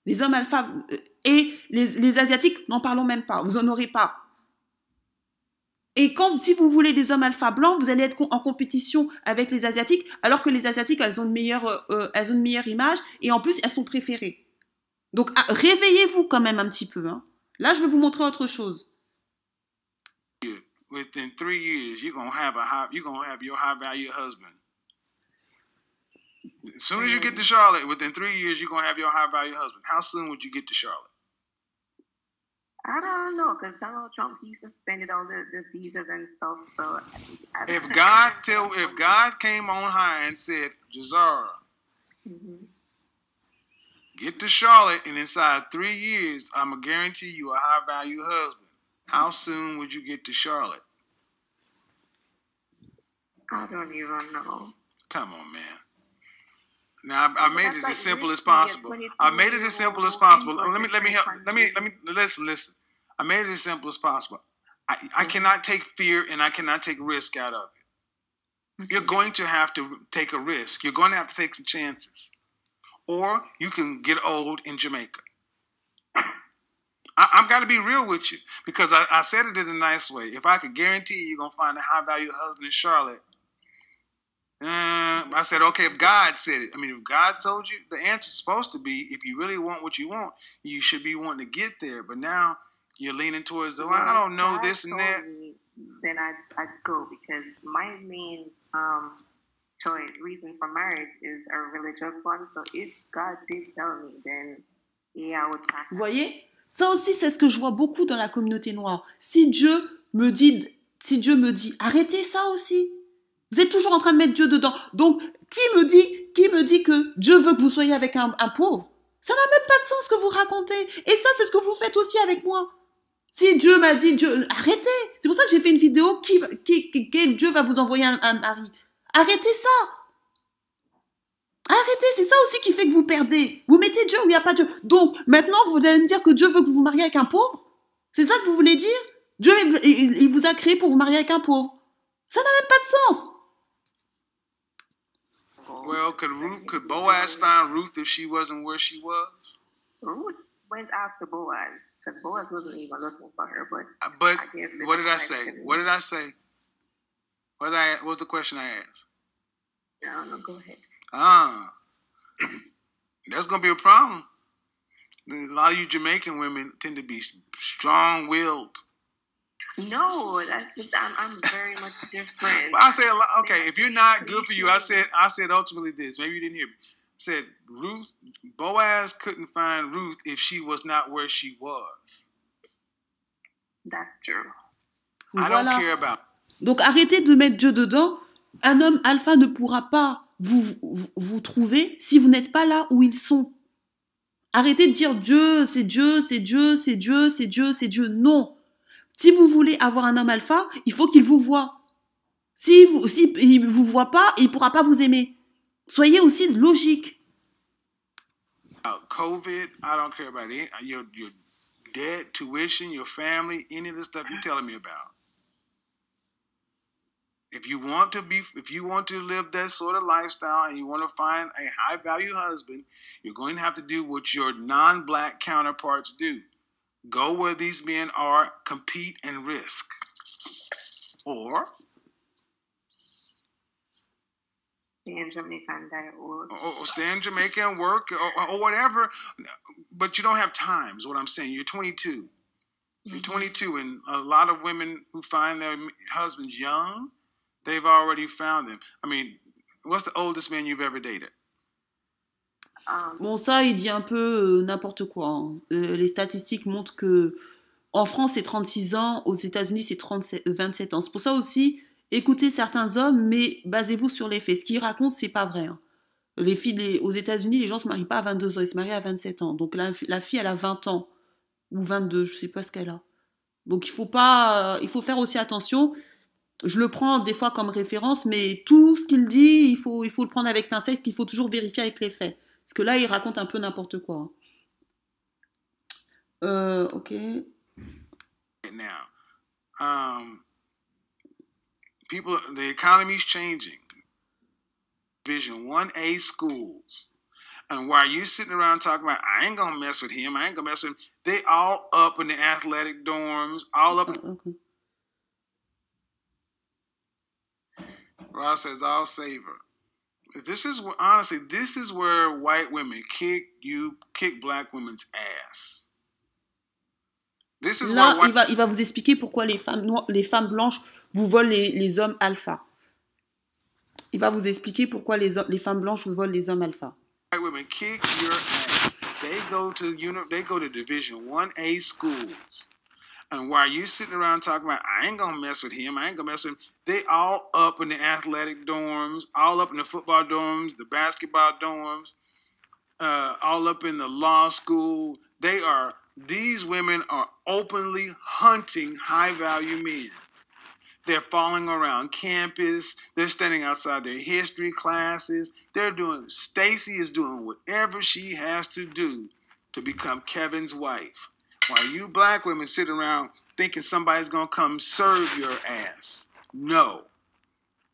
Les hommes alpha euh, et les, Asiatiques, n'en parlons même pas. Vous n'en aurez pas. Et quand, si vous voulez des hommes alpha blancs, vous allez être en compétition avec les Asiatiques, alors que les Asiatiques, elles ont une meilleure, image, et en plus, elles sont préférées. Donc, ah, réveillez-vous quand même un petit peu. Hein. Là, je vais vous montrer autre chose. Within three years, you're gonna have have your high value husband. As soon as you get to Charlotte, within three years, you're gonna have your high value husband. How soon would you get to Charlotte? I don't know because Donald Trump he suspended all the, the visas and stuff. So I, if God tell if God came on high and said, Jazara, mm-hmm. get to Charlotte, and inside three years, I'm gonna guarantee you a high value husband. How soon would you get to Charlotte? I don't even know. Come on, man. Now I, I made it as simple as possible. I made it as simple as possible. Let me let me help. Let me let me listen. Listen. I made it as simple as possible. I, I cannot take fear and I cannot take risk out of it. You're going to have to take a risk. You're going to have to take some chances. Or you can get old in Jamaica. I, have got to be real with you because I, I, said it in a nice way. If I could guarantee you, you're going to find a high value husband in Charlotte, uh, I said, okay, if God said it, I mean, if God told you, the answer's supposed to be if you really want what you want, you should be wanting to get there. But now you're leaning towards the, well, I don't know God this and that. Me, then I'd, I'd go because my main um, choice, reason for marriage is a religious one. So if God did tell me, then yeah, I would Vous voyez Ça aussi, c'est ce que je vois beaucoup dans la communauté noire. Si Dieu me dit, si Dieu me dit, arrêtez ça aussi. Vous êtes toujours en train de mettre Dieu dedans. Donc, qui me dit, qui me dit que Dieu veut que vous soyez avec un, pauvre? Ça n'a même pas de sens ce que vous racontez. Et ça, c'est ce que vous faites aussi avec moi. Si Dieu m'a dit, Dieu, arrêtez. C'est pour ça que j'ai fait une vidéo qui, qui, qui, Dieu va vous envoyer un, mari. Arrêtez ça. Arrêtez, c'est ça aussi qui fait que vous perdez. Vous mettez Dieu où il n'y a pas Dieu. Donc, maintenant, vous allez me dire que Dieu veut que vous vous mariez avec un pauvre? C'est ça que vous voulez dire? Dieu, il vous a créé pour vous marier avec un pauvre. Ça n'a même pas de sens. Well, could Ruth, could Boaz find Ruth if she wasn't where she was? Ruth went after Boaz because Boaz wasn't even looking for her. But uh, but what did I say? What did I say? What I what was the question I asked? I don't know. Go ahead. Ah, that's gonna be a problem. A lot of you Jamaican women tend to be strong-willed. No, that's just, I'm, I'm very much different. I said, okay, if you're not good for you, I said, I said ultimately this. Maybe you didn't hear me. I said Ruth, Boaz couldn't find Ruth if she was not where she was. That's true. I don't care about. Donc arrêtez de mettre Dieu dedans. Un homme alpha ne pourra pas vous, vous, vous trouver si vous n'êtes pas là où ils sont. Arrêtez de dire Dieu, c'est Dieu, c'est Dieu, c'est Dieu, c'est Dieu, c'est Dieu. Non. Si vous voulez avoir un homme alpha, il faut qu'il vous voie. Si vous si il vous voit pas, il pourra pas vous aimer. Soyez aussi logique. Uh, COVID, I don't care about it. Your your debt, tuition, your family, any of the stuff you're telling me about. If you want to be, if you want to live that sort of lifestyle and you want to find a high value husband, you're going to have to do what your non-black counterparts do. Go where these men are, compete and risk. Or stay in Jamaica and die or, or stay in Jamaica and work or, or, whatever. But you don't have time, is what I'm saying. You're 22. You're mm-hmm. 22, and a lot of women who find their husbands young, they've already found them. I mean, what's the oldest man you've ever dated? Um, Bon, ça, il dit un peu euh, n'importe quoi. hein. Euh, les statistiques montrent que en France, c'est 36 ans, aux États-Unis, c'est 37 euh, 27 ans. C'est pour ça aussi, écoutez certains hommes, mais basez-vous sur les faits. Ce qu'ils racontent, c'est pas vrai. hein. Les filles, les- aux États-Unis, les gens se marient pas à 22 ans, ils se marient à 27 ans. Donc la, fille, elle a 20 ans ou 22, je sais pas ce qu'elle a. Donc il faut pas, il faut faire aussi attention. Je le prends des fois comme référence, mais tout ce qu'il dit, il faut, il faut le prendre avec pincette, qu'il faut toujours vérifier avec les faits. Parce que là, il raconte un peu n'importe quoi. Euh, ok. now. Um, people, the economy's changing. Vision 1A schools. And while you sitting around talking about, I ain't gonna mess with him, I ain't gonna mess with him, they all up in the athletic dorms, all up. Ah, ok. Ross says, I'll save her. This is honestly, this is where white women kick you, kick black women's ass. This is Là, il va, il va vous expliquer pourquoi les femmes, noires- les femmes blanches vous volent les, les hommes alpha. Il va vous expliquer pourquoi les, femmes blanches vous volent les hommes alpha. white women kick your ass. They go to they go to Division One A schools, and while you sitting around talking about, I ain't gonna mess with him, I ain't gonna mess with him. They all up in the athletic dorms, all up in the football dorms, the basketball dorms, uh, all up in the law school. They are these women are openly hunting high value men. They're falling around campus. They're standing outside their history classes. They're doing, Stacy is doing whatever she has to do to become Kevin's wife. While you black women sit around thinking somebody's to come serve your ass. No.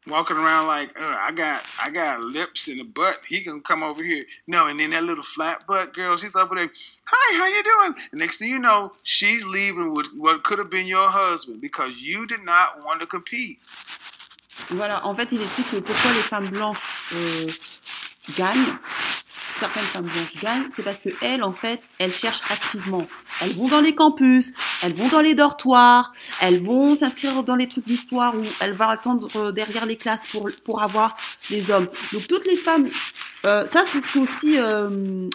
Walking around like, uh, I got I got lips and a butt. He can come over here. No, and then that little flat butt girl, she's over there. Hi, how you doing? And next thing you know, she's leaving with what could have been your husband because you did not want to compete. Voilà, en fait, il explique que pourquoi les femmes blanches euh, gagnent, certaines femmes blanches gagnent, c'est parce que elles, en fait, elles cherchent activement. Elles vont dans les campus, elles vont dans les dortoirs, elles vont s'inscrire dans les trucs d'histoire où elles vont attendre euh, derrière les classes pour, pour avoir des hommes. Donc toutes les femmes, euh, ça c'est ce qu'aussi euh,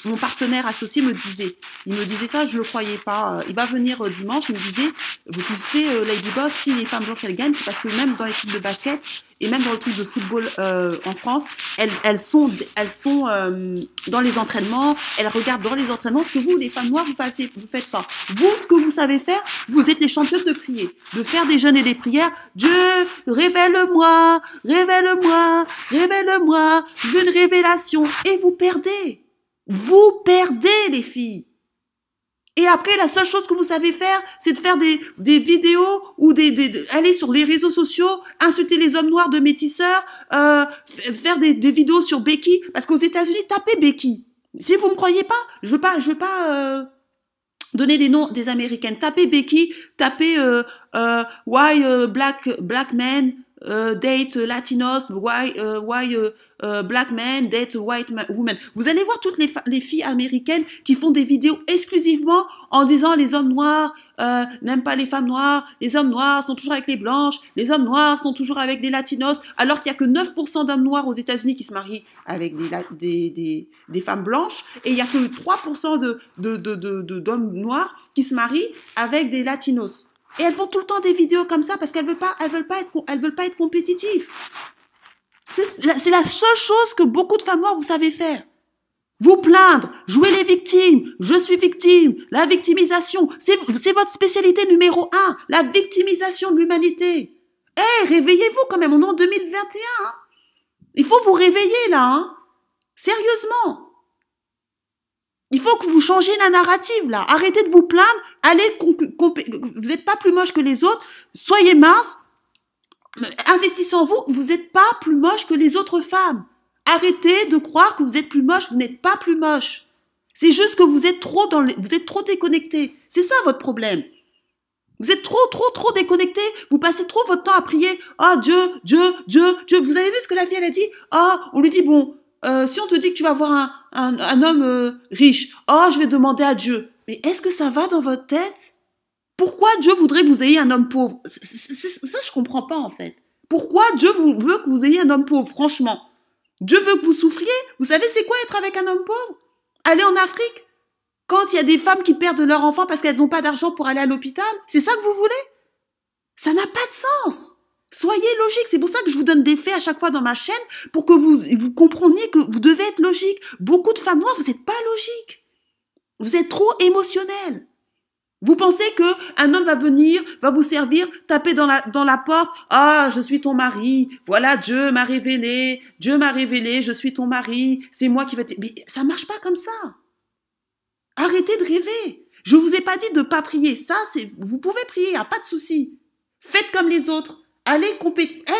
mon partenaire associé me disait. Il me disait ça, je le croyais pas. Euh, Il va venir euh, dimanche, il me disait, vous euh, Lady Boss, si les femmes blanches elles gagnent, c'est parce que même dans trucs de basket et même dans le truc de football euh, en France, elles, elles sont, elles sont euh, dans les entraînements, elles regardent dans les entraînements ce que vous, les femmes noires, vous faites, vous faites pas. Vous, ce que vous savez faire, vous êtes les championnes de prier, de faire des jeûnes et des prières. Dieu, révèle-moi, révèle-moi, révèle-moi, une révélation. Et vous perdez. Vous perdez, les filles. Et après, la seule chose que vous savez faire, c'est de faire des, des vidéos ou des, des, de- aller sur les réseaux sociaux, insulter les hommes noirs de métisseurs, euh, faire des, des vidéos sur Becky. Parce qu'aux États-Unis, tapez Becky. Si vous me croyez pas, je veux pas, je veux pas euh, donner des noms des Américaines. Tapez Becky, tapez euh, euh, Why euh, Black Black Men euh, date Latinos, Why euh, euh, Black Men date White Women. Vous allez voir toutes les, les filles américaines qui font des vidéos exclusivement en disant les hommes noirs n'aiment pas les femmes noires, les hommes noirs sont toujours avec les blanches, les hommes noirs sont toujours avec les latinos, alors qu'il y a que 9% d'hommes noirs aux États-Unis qui se marient avec des, des, des, des femmes blanches, et il y a que 3% de, de, de, de, de- d'hommes noirs qui se marient avec des latinos. Et elles font tout le temps des vidéos comme ça parce qu'elles veulent pas, elles veulent pas être, elles veulent pas être compétitives. C'est la, seule chose que beaucoup de femmes noires vous savez faire. Vous plaindre, jouer les victimes, je suis victime, la victimisation, c'est votre spécialité numéro un, la victimisation de l'humanité. Eh, réveillez-vous quand même, on est en 2021. hein. Il faut vous réveiller là, hein. Sérieusement. Il faut que vous changiez la narrative là. Arrêtez de vous plaindre. Allez, vous n'êtes pas plus moche que les autres. Soyez mince. Investissez en vous. Vous n'êtes pas plus moche que les autres femmes. Arrêtez de croire que vous êtes plus moche. Vous n'êtes pas plus moche. C'est juste que vous êtes trop dans les- vous êtes trop déconnecté. C'est ça votre problème. Vous êtes trop, trop, trop déconnecté. Vous passez trop votre temps à prier. Ah, Dieu, Dieu, Dieu, Dieu. Vous avez vu ce que la fille, elle a dit? Ah, on lui dit, bon, euh, si on te dit que tu vas avoir un, homme euh, riche, oh, je vais demander à Dieu. Mais est-ce que ça va dans votre tête? Pourquoi Dieu voudrait que vous ayez un homme pauvre? Ça, je comprends pas, en fait. Pourquoi Dieu vous, veut que vous ayez un homme pauvre, franchement? Dieu veut que vous souffriez? Vous savez, c'est quoi être avec un homme pauvre? Aller en Afrique? Quand il y a des femmes qui perdent leur enfant parce qu'elles n'ont pas d'argent pour aller à l'hôpital? C'est ça que vous voulez? Ça n'a pas de sens. Soyez logique. C'est pour ça que je vous donne des faits à chaque fois dans ma chaîne pour que vous, vous compreniez que vous devez être logique. Beaucoup de femmes noires, vous n'êtes pas logique. Vous êtes trop émotionnel. Vous pensez que un homme va venir, va vous servir, taper dans la, dans la porte, ah, je suis ton mari, voilà, Dieu m'a révélé, Dieu m'a révélé, je suis ton mari, c'est moi qui vais te... Mais ça marche pas comme ça. Arrêtez de rêver. Je vous ai pas dit de pas prier. Ça, c'est, vous pouvez prier, y a pas de souci. Faites comme les autres. Elles,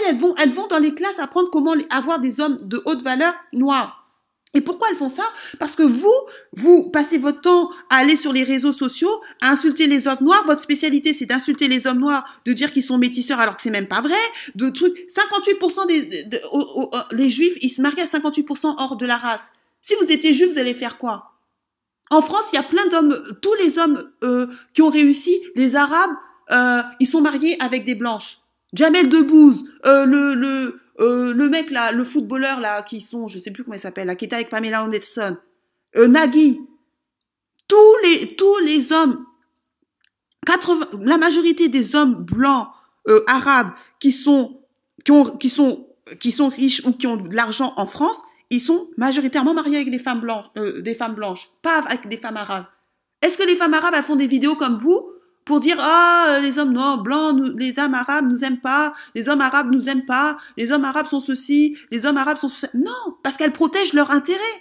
elles vont, elles vont dans les classes apprendre comment avoir des hommes de haute valeur noirs. Et pourquoi elles font ça? Parce que vous, vous passez votre temps à aller sur les réseaux sociaux, à insulter les hommes noirs. Votre spécialité, c'est d'insulter les hommes noirs, de dire qu'ils sont métisseurs alors que c'est même pas vrai. De trucs. 58% des, les juifs, ils se marient à 58% hors de la race. Si vous étiez juif, vous allez faire quoi? En France, il y a plein d'hommes, tous les hommes euh, qui ont réussi, les Arabes, euh, ils sont mariés avec des blanches. Jamel Debbouze, euh, le, le, euh, le mec là, le footballeur là, qui sont, je sais plus comment il s'appelle, qui était avec Pamela Anderson, euh, Nagui, tous les, tous les hommes, 80, la majorité des hommes blancs euh, arabes qui sont, qui ont, qui sont, qui sont riches ou qui ont de l'argent en France, ils sont majoritairement mariés avec des femmes blanches, des femmes blanches, pas avec des femmes arabes. Est-ce que les femmes arabes elles font des vidéos comme vous? Pour dire ah les hommes noirs blancs les hommes arabes nous aiment pas les hommes arabes nous aiment pas les hommes arabes sont ceci les hommes arabes sont ceci non parce qu'elles protègent leur intérêt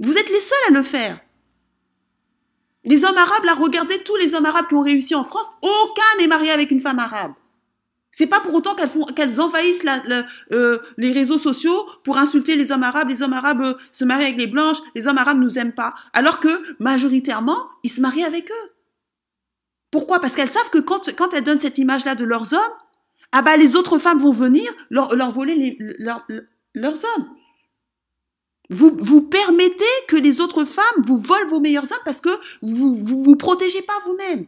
vous êtes les seuls à le faire les hommes arabes là regardez tous les hommes arabes qui ont réussi en France aucun n'est marié avec une femme arabe c'est pas pour autant qu'elles font qu'elles envahissent euh, les réseaux sociaux pour insulter les hommes arabes. Les hommes arabes euh, se marient avec les blanches. Les hommes arabes nous aiment pas. Alors que majoritairement, ils se marient avec eux. Pourquoi? Parce qu'elles savent que quand, elles donnent cette image-là de leurs hommes, ah bah les autres femmes vont venir leur, voler leurs hommes. Vous, permettez que les autres femmes vous volent vos meilleurs hommes parce que vous vous, vous protégez pas vous-même.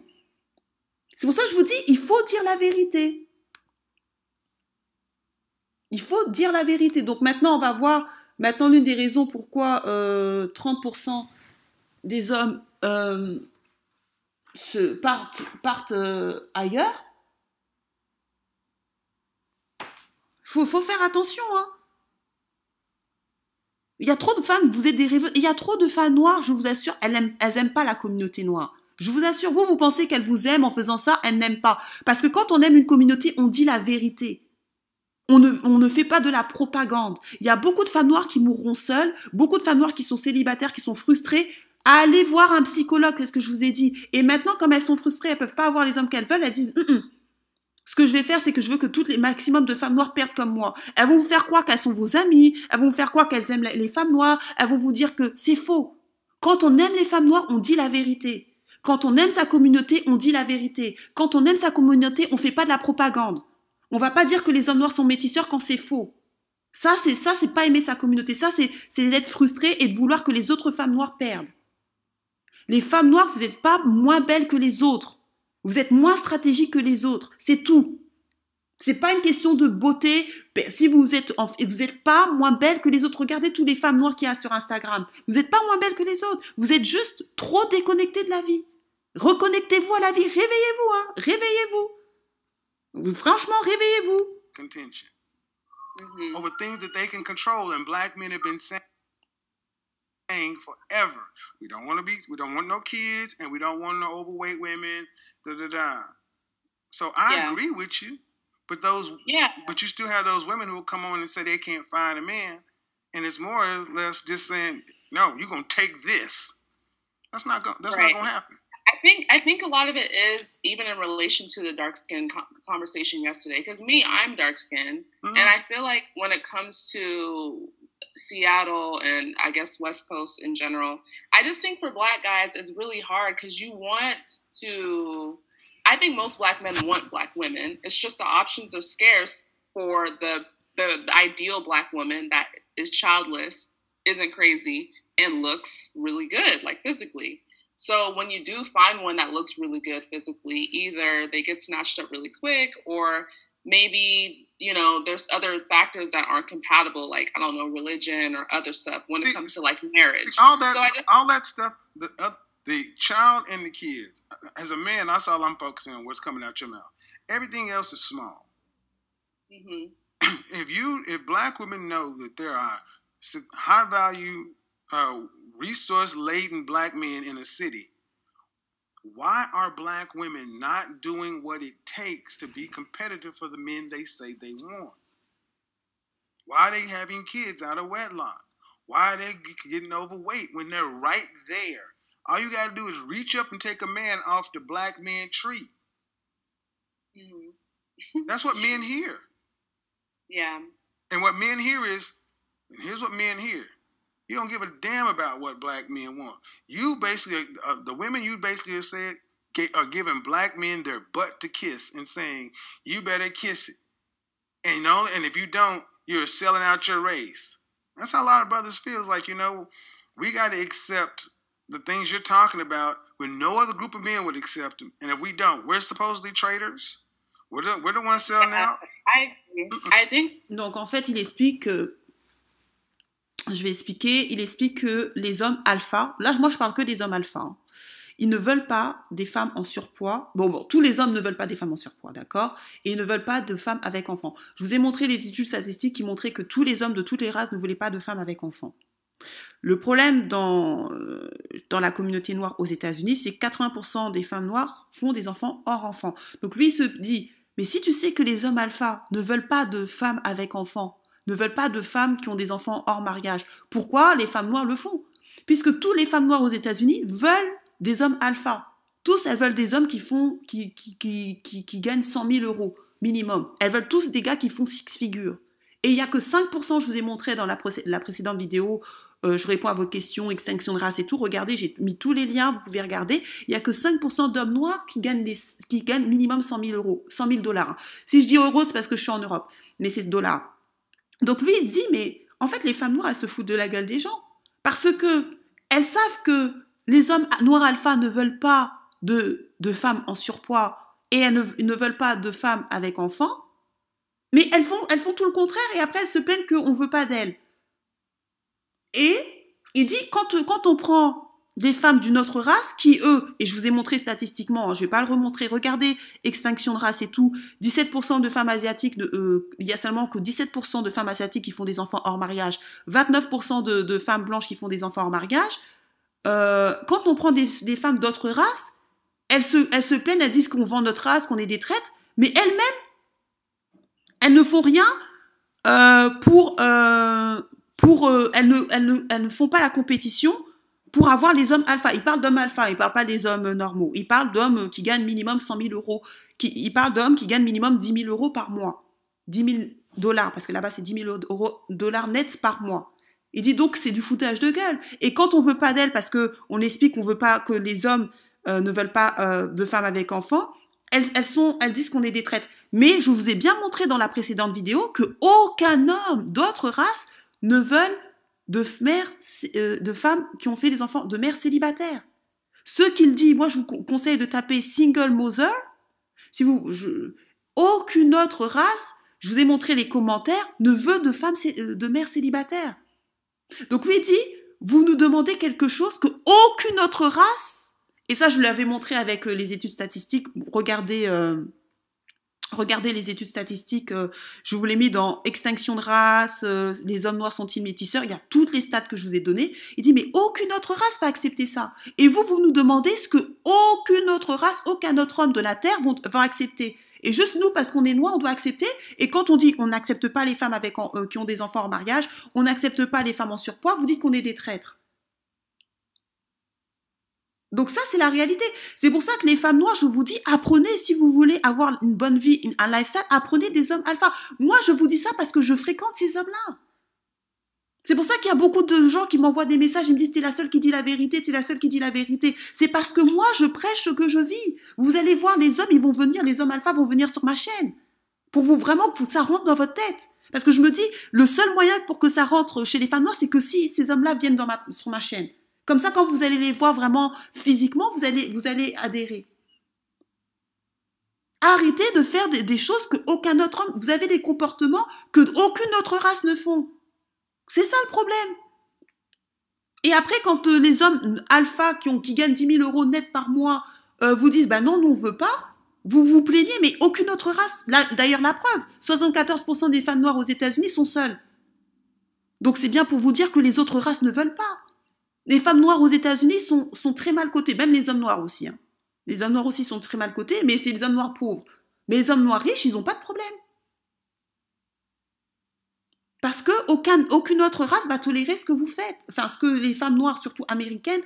C'est pour ça que je vous dis, il faut dire la vérité. Il faut dire la vérité. Donc maintenant, on va voir maintenant l'une des raisons pourquoi euh, 30% des hommes euh, se partent, partent euh, ailleurs, faut, faut faire attention. Hein. Il y a trop de femmes, vous êtes des rêveux, il y a trop de femmes noires, je vous assure, elles n'aiment elles aiment pas la communauté noire. Je vous assure, vous, vous pensez qu'elles vous aiment en faisant ça, elles n'aiment pas. Parce que quand on aime une communauté, on dit la vérité. On ne, on ne, fait pas de la propagande. Il y a beaucoup de femmes noires qui mourront seules, beaucoup de femmes noires qui sont célibataires, qui sont frustrées Allez voir un psychologue, c'est ce que je vous ai dit. Et maintenant, comme elles sont frustrées, elles peuvent pas avoir les hommes qu'elles veulent, elles disent, hum, hum. ce que je vais faire, c'est que je veux que toutes les maximum de femmes noires perdent comme moi. Elles vont vous faire croire qu'elles sont vos amies, elles vont vous faire croire qu'elles aiment les femmes noires, elles vont vous dire que c'est faux. Quand on aime les femmes noires, on dit la vérité. Quand on aime sa communauté, on dit la vérité. Quand on aime sa communauté, on fait pas de la propagande. On va pas dire que les hommes noirs sont métisseurs quand c'est faux. Ça, c'est ça, c'est pas aimer sa communauté. Ça, c'est c'est d'être frustré et de vouloir que les autres femmes noires perdent. Les femmes noires, vous n'êtes pas moins belles que les autres. Vous êtes moins stratégiques que les autres. C'est tout. C'est pas une question de beauté. Si vous êtes, vous n'êtes pas moins belle que les autres. Regardez toutes les femmes noires qu'il y a sur Instagram. Vous n'êtes pas moins belles que les autres. Vous êtes juste trop déconnectées de la vie. Reconnectez-vous à la vie. Réveillez-vous, hein. Réveillez-vous. Franchement, réveillez-vous. Contention. Mm-hmm. Over things that they can control, and black men have been saying. Forever. We don't want to be, we don't want no kids, and we don't want no overweight women. Da da da. So I yeah. agree with you, but those, yeah, but you still have those women who will come on and say they can't find a man, and it's more or less just saying, no, you're gonna take this. That's not going. That's right. not gonna happen. I think I think a lot of it is even in relation to the dark skin conversation yesterday. Because me, I'm dark skinned, mm-hmm. and I feel like when it comes to Seattle and I guess West Coast in general. I just think for black guys, it's really hard because you want to. I think most black men want black women. It's just the options are scarce for the, the, the ideal black woman that is childless, isn't crazy, and looks really good, like physically. So when you do find one that looks really good physically, either they get snatched up really quick or maybe you know there's other factors that aren't compatible like i don't know religion or other stuff when it comes to like marriage. all that so just, all that stuff the, uh, the child and the kids as a man that's all i'm focusing on what's coming out your mouth. Everything else is small. Mm-hmm. [clears throat] if you if black women know that there are high value uh, resource laden black men in a city why are black women not doing what it takes to be competitive for the men they say they want? Why are they having kids out of wedlock? Why are they getting overweight when they're right there? All you got to do is reach up and take a man off the black man tree. Mm-hmm. That's what men hear. [laughs] Yeah. And what men hear is, and here's what men hear you don't give a damn about what black men want. You basically, uh, the women you basically have said are giving black men their butt to kiss and saying, you better kiss it. And, you know, and if you don't, you're selling out your race. That's how a lot of brothers feels like, you know, we got to accept the things you're talking about when no other group of men would accept them. And if we don't, we're supposedly traitors. We're the, we're the ones selling out. I, I think. Donc, en fait, il explique que je vais expliquer. Il explique que les hommes alpha, là moi je parle que des hommes alpha, hein. ils ne veulent pas des femmes en surpoids. Bon, tous les hommes ne veulent pas des femmes en surpoids, d'accord? Et ils ne veulent pas de femmes avec enfants. Je vous ai montré les études statistiques qui montraient que tous les hommes de toutes les races ne voulaient pas de femmes avec enfants. Le problème dans, euh, dans la communauté noire aux États-Unis, c'est que 80% des femmes noires font des enfants hors enfants. Donc lui, il se dit, mais si tu sais que les hommes alpha ne veulent pas de femmes avec enfants, ne veulent pas de femmes qui ont des enfants hors mariage. Pourquoi les femmes noires le font? Puisque toutes les femmes noires aux États-Unis veulent des hommes alpha. Tous, elles veulent des hommes qui font, qui, qui, qui, qui, gagnent 100 000 euros minimum. Elles veulent tous des gars qui font six figures. Et il n'y a que 5%, je vous ai montré dans la, précédente vidéo, euh, je réponds à vos questions, extinction de race et tout. Regardez, j'ai mis tous les liens, vous pouvez regarder. Il n'y a que 5% d'hommes noirs qui gagnent, des, qui gagnent minimum 100 000 euros, 100 000 dollars. Si je dis euros, c'est parce que je suis en Europe, mais c'est dollars. Donc lui, il dit, mais en fait, les femmes noires, elles se foutent de la gueule des gens. Parce que elles savent que les hommes noirs alpha ne veulent pas de, de femmes en surpoids et elles ne, veulent pas de femmes avec enfants. Mais elles font, elles font tout le contraire et après elles se plaignent qu'on ne veut pas d'elles. Et il dit, quand, quand on prend des femmes d'une autre race qui, eux, et je vous ai montré statistiquement, hein, je vais pas le remontrer, regardez, extinction de race et tout, 17% de femmes asiatiques, euh, il y a seulement que 17% de femmes asiatiques qui font des enfants hors mariage, 29% de, femmes blanches qui font des enfants hors mariage. Euh, quand on prend des, femmes d'autres races, elles se, elles se plaignent, elles disent qu'on vend notre race, qu'on est des traites, mais elles-mêmes, elles ne font rien euh, pour... pour elles, ne, elles, ne, elles ne font pas la compétition pour avoir les hommes alpha. Il parle d'hommes alpha, il parle pas des hommes normaux. Il parle d'hommes qui gagnent minimum 100 000 euros. Qui, il parle d'hommes qui gagnent minimum 10 000 euros par mois. 10 000 dollars, parce que là-bas c'est 10 000 euros, dollars net par mois. Il dit donc c'est du foutage de gueule. Et quand on veut pas d'elle, parce que on explique qu'on veut pas que les hommes euh, ne veulent pas euh, de femmes avec enfants, elles, elles, sont, elles disent qu'on est des traites. Mais je vous ai bien montré dans la précédente vidéo que aucun homme d'autre race ne veulent de mères, euh, de femmes qui ont fait des enfants, de mères célibataires. Ce qu'il dit, moi je vous conseille de taper single mother. Si vous, aucune autre race, je vous ai montré les commentaires, ne veut de femmes, euh, de mères célibataires. Donc lui dit, vous nous demandez quelque chose que aucune autre race, et ça je l'avais montré avec euh, les études statistiques, regardez, Regardez les études statistiques, euh, je vous l'ai mis dans extinction de race, euh, les hommes noirs sont-ils métisseurs, il y a toutes les stats que je vous ai données. Il dit mais aucune autre race va accepter ça. Et vous, vous nous demandez ce que aucune autre race, aucun autre homme de la Terre va accepter. Et juste nous, parce qu'on est noirs, on doit accepter. Et quand on dit on n'accepte pas les femmes avec, euh, qui ont des enfants en mariage, on n'accepte pas les femmes en surpoids, vous dites qu'on est des traîtres. Donc ça, c'est la réalité. C'est pour ça que les femmes noires, je vous dis, apprenez si vous voulez avoir une bonne vie, un lifestyle, apprenez des hommes alpha. Moi, je vous dis ça parce que je fréquente ces hommes-là. C'est pour ça qu'il y a beaucoup de gens qui m'envoient des messages, ils me disent, t'es la seule qui dit la vérité, t'es la seule qui dit la vérité. C'est parce que moi, je prêche ce que je vis. Vous allez voir, les hommes, ils vont venir, les hommes alpha vont venir sur ma chaîne. Pour vous vraiment que ça rentre dans votre tête. Parce que je me dis, le seul moyen pour que ça rentre chez les femmes noires, c'est que si ces hommes-là viennent sur ma chaîne. Comme ça, quand vous allez les voir vraiment physiquement, vous allez, vous adhérer. Arrêtez de faire des, choses que aucun autre homme. Vous avez des comportements que aucune autre race ne font. C'est ça le problème. Et après, quand euh, les hommes alpha qui, ont, qui gagnent 10 000 euros net par mois euh, vous disent, bah non, nous on veut pas, vous vous plaignez, mais aucune autre race. D'ailleurs, la preuve, 74% des femmes noires aux États-Unis sont seules. Donc c'est bien pour vous dire que les autres races ne veulent pas. Les femmes noires aux États-Unis sont, très mal cotées, même les hommes noirs aussi. Hein. Les hommes noirs aussi sont très mal cotés, mais c'est les hommes noirs pauvres. Mais les hommes noirs riches, ils n'ont pas de problème. Parce que aucune autre race va tolérer ce que vous faites. Enfin, ce que les femmes noires, surtout américaines,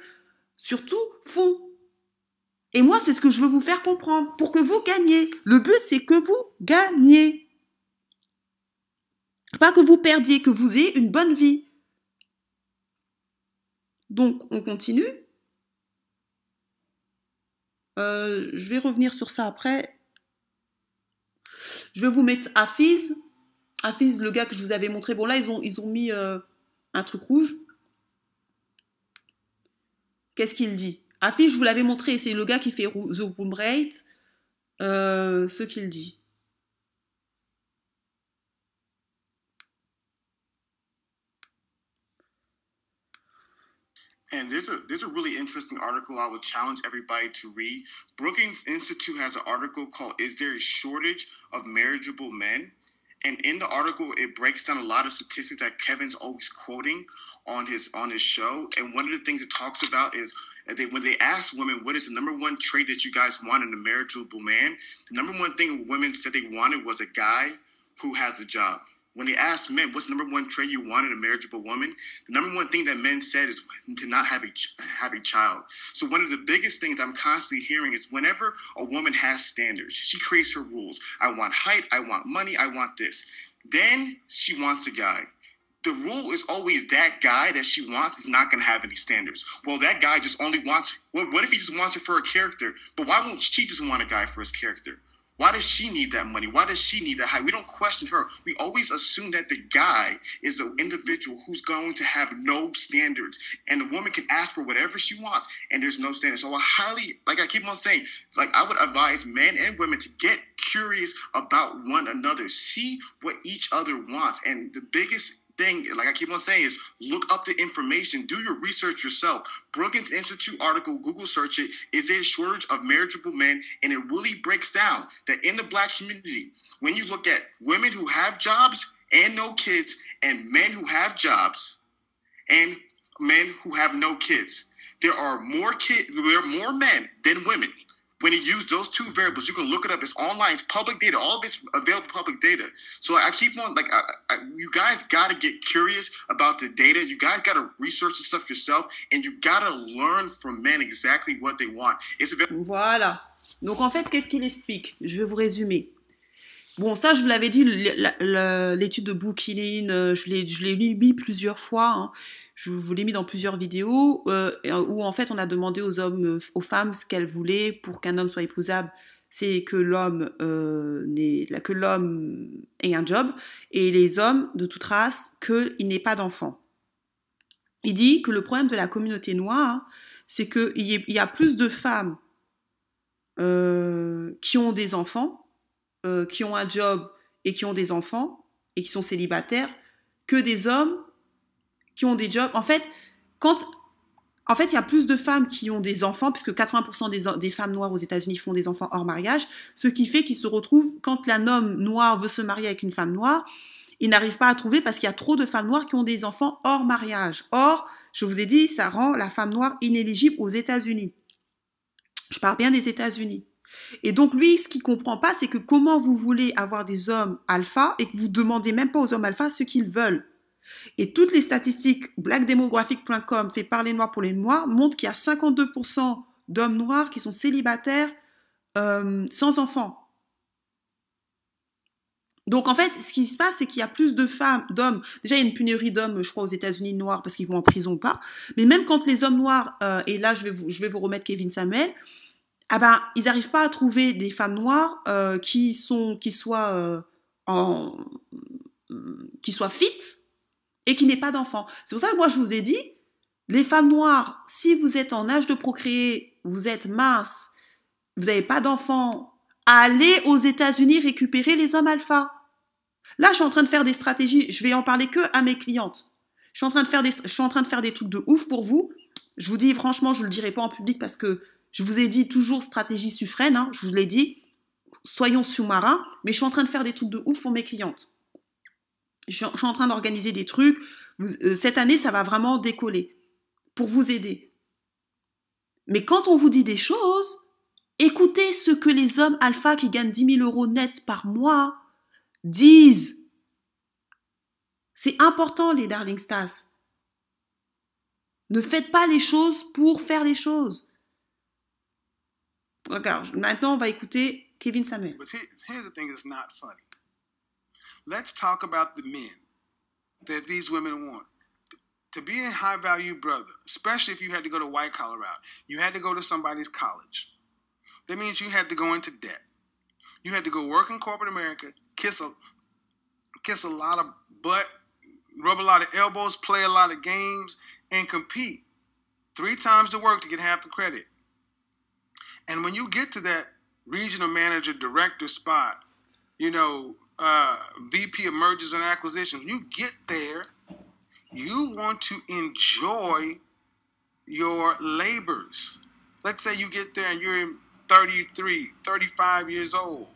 surtout, font. Et moi, c'est ce que je veux vous faire comprendre, pour que vous gagniez. Le but, c'est que vous gagnez. Pas que vous perdiez, que vous ayez une bonne vie. Donc, on continue. Euh, je vais revenir sur ça après. Je vais vous mettre Afiz. Afiz, le gars que je vous avais montré. Bon, là, ils ont, mis euh, un truc rouge. Qu'est-ce qu'il dit? Afiz, je vous l'avais montré. C'est le gars qui fait The Room Rate. Euh, ce qu'il dit. And there's a there's a really interesting article I would challenge everybody to read. Brookings Institute has an article called "Is There a Shortage of Marriageable Men?" And in the article, it breaks down a lot of statistics that Kevin's always quoting on his on his show. And one of the things it talks about is they, when they ask women what is the number one trait that you guys want in a marriageable man, the number one thing women said they wanted was a guy who has a job when they asked men what's the number one trait you want in a marriageable woman, the number one thing that men said is to not have a have a child. So one of the biggest things I'm constantly hearing is whenever a woman has standards, she creates her rules. I want height, I want money, I want this. Then she wants a guy. The rule is always that guy that she wants is not going to have any standards. Well, that guy just only wants. What, what if he just wants her for a character? But why won't she just want a guy for his character? Why does she need that money? Why does she need that high? We don't question her. We always assume that the guy is an individual who's going to have no standards. And the woman can ask for whatever she wants, and there's no standards. So I highly, like I keep on saying, like I would advise men and women to get curious about one another. See what each other wants. And the biggest thing, like I keep on saying, is look up the information, do your research yourself. Brookings Institute article, Google search it. Is there a shortage of marriageable men? And it really breaks down that in the black community, when you look at women who have jobs and no kids, and men who have jobs and men who have no kids, there are more kid, there are more men than women when you use those two variables, you can look it up. It's online, it's public data. All this available public data. So I keep on like, I, I, you guys got to get curious about the data. You guys got to research the stuff yourself, and you got to learn from men exactly what they want. It's voilà. Donc en fait, qu'est-ce qu'il explique? Je vais vous résumer. Bon, ça, je vous l'avais dit, l'étude de Bookinin, euh, je l'ai lu plusieurs fois. Hein je vous l'ai mis dans plusieurs vidéos euh, où en fait on a demandé aux hommes, euh, aux femmes ce qu'elles voulaient pour qu'un homme soit épousable. C'est que l'homme euh, ait un job et les hommes de toute race qu'il n'ait pas d'enfants. Il dit que le problème de la communauté noire, c'est qu'il y, a plus de femmes euh, qui ont des enfants, qui ont un job et qui ont des enfants et qui sont célibataires, que des hommes qui ont des jobs. En fait, quand en fait, il y a plus de femmes qui ont des enfants, puisque 80% des, femmes noires aux États-Unis font des enfants hors mariage, ce qui fait qu'ils se retrouvent, quand un homme noir veut se marier avec une femme noire, il n'arrive pas à trouver parce qu'il y a trop de femmes noires qui ont des enfants hors mariage. Or, je vous ai dit, ça rend la femme noire inéligible aux États-Unis. Je parle bien des États-Unis. Et donc, lui, ce qu'il comprend pas, c'est que comment vous voulez avoir des hommes alpha et que vous demandez même pas aux hommes alpha ce qu'ils veulent. Et toutes les statistiques blackdemographic.com fait parler noir pour les noirs montrent qu'il y a 52% d'hommes noirs qui sont célibataires euh, sans enfants. Donc en fait, ce qui se passe, c'est qu'il y a plus de femmes, d'hommes. Déjà, il y a une pénurie d'hommes, je crois, aux États-Unis noirs parce qu'ils vont en prison ou pas. Mais même quand les hommes noirs, euh, et là, je vais, vous, remettre Kevin Samuel, ah ben, ils n'arrivent pas à trouver des femmes noires euh, qui sont, qui soient en, qui soient et qui n'ait pas d'enfant. C'est pour ça que moi je vous ai dit, les femmes noires, si vous êtes en âge de procréer, vous êtes mince, vous n'avez pas d'enfant, aller aux États-Unis récupérer les hommes alpha. Là, je suis en train de faire des stratégies. Je vais en parler que à mes clientes. Je suis en train de faire des, trucs de ouf pour vous. Je vous dis franchement, je ne le dirai pas en public parce que je vous ai dit toujours stratégie suffrène. Hein, je vous l'ai dit. Soyons sous-marins. Mais je suis en train de faire des trucs de ouf pour mes clientes. Je suis en train d'organiser des trucs. Euh, cette année, ça va vraiment décoller pour vous aider. Mais quand on vous dit des choses, écoutez ce que les hommes alpha qui gagnent 10 000 euros net par mois disent. C'est important, les darling stars. Ne faites pas les choses pour faire les choses. Regarde, maintenant on va écouter Kevin Samuel. here's the thing that's not funny. Let's talk about the men that these women want. To be a high value brother, especially if you had to go to white collar route, you had to go to somebody's college. That means you had to go into debt. You had to go work in corporate America, kiss a kiss a lot of butt, rub a lot of elbows, play a lot of games, and compete three times the work to get half the credit. And when you get to that regional manager director spot, you know, uh, VP of mergers and acquisitions, you get there, you want to enjoy your labors. Let's say you get there and you're 33, 35 years old.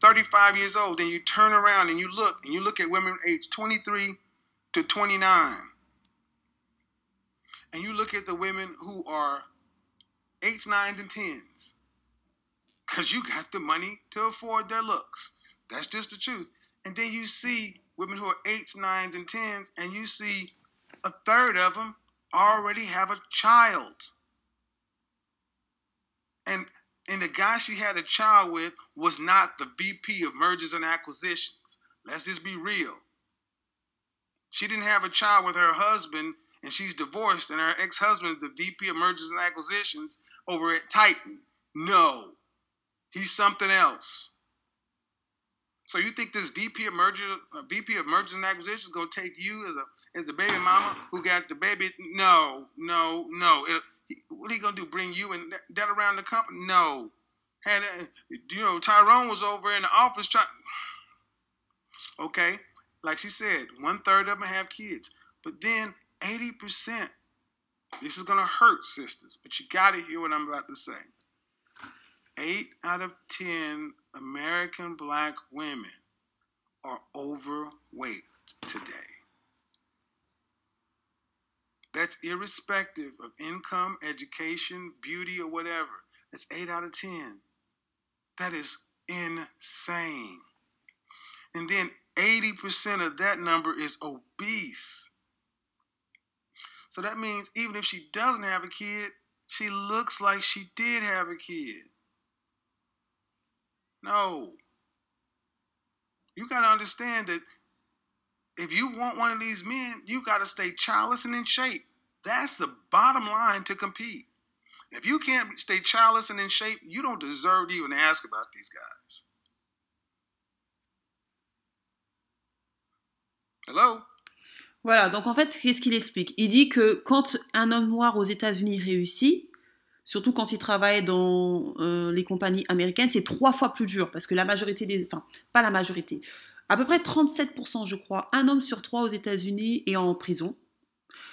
35 years old, then you turn around and you look and you look at women age 23 to 29. And you look at the women who are eights, nines, and tens. Because you got the money to afford their looks. That's just the truth. And then you see women who are eights, nines, and tens, and you see a third of them already have a child. And and the guy she had a child with was not the VP of mergers and acquisitions. Let's just be real. She didn't have a child with her husband and she's divorced and her ex-husband the VP of mergers and acquisitions over at Titan. No. He's something else. So you think this VP of merger, uh, VP of mergers and acquisitions, is gonna take you as a as the baby mama who got the baby? No, no, no. It, what are he gonna do? Bring you and that, that around the company? No. Had uh, you know Tyrone was over in the office trying. Okay, like she said, one third of them have kids, but then eighty percent. This is gonna hurt sisters, but you gotta hear what I'm about to say. Eight out of ten American black women are overweight today. That's irrespective of income, education, beauty, or whatever. That's 8 out of 10. That is insane. And then 80% of that number is obese. So that means even if she doesn't have a kid, she looks like she did have a kid. No. You got to understand that if you want one of these men, you got to stay childless and in shape. That's the bottom line to compete. If you can't stay childless and in shape, you don't deserve to even ask about these guys. Hello? Voilà, donc en fait, qu'est-ce qu'il explique Il dit que quand un homme noir aux États-Unis réussit, surtout quand il travaille dans euh, les compagnies américaines, c'est trois fois plus dur parce que la majorité des. Enfin, pas la majorité. À peu près 37%, je crois, un homme sur trois aux États-Unis est en prison.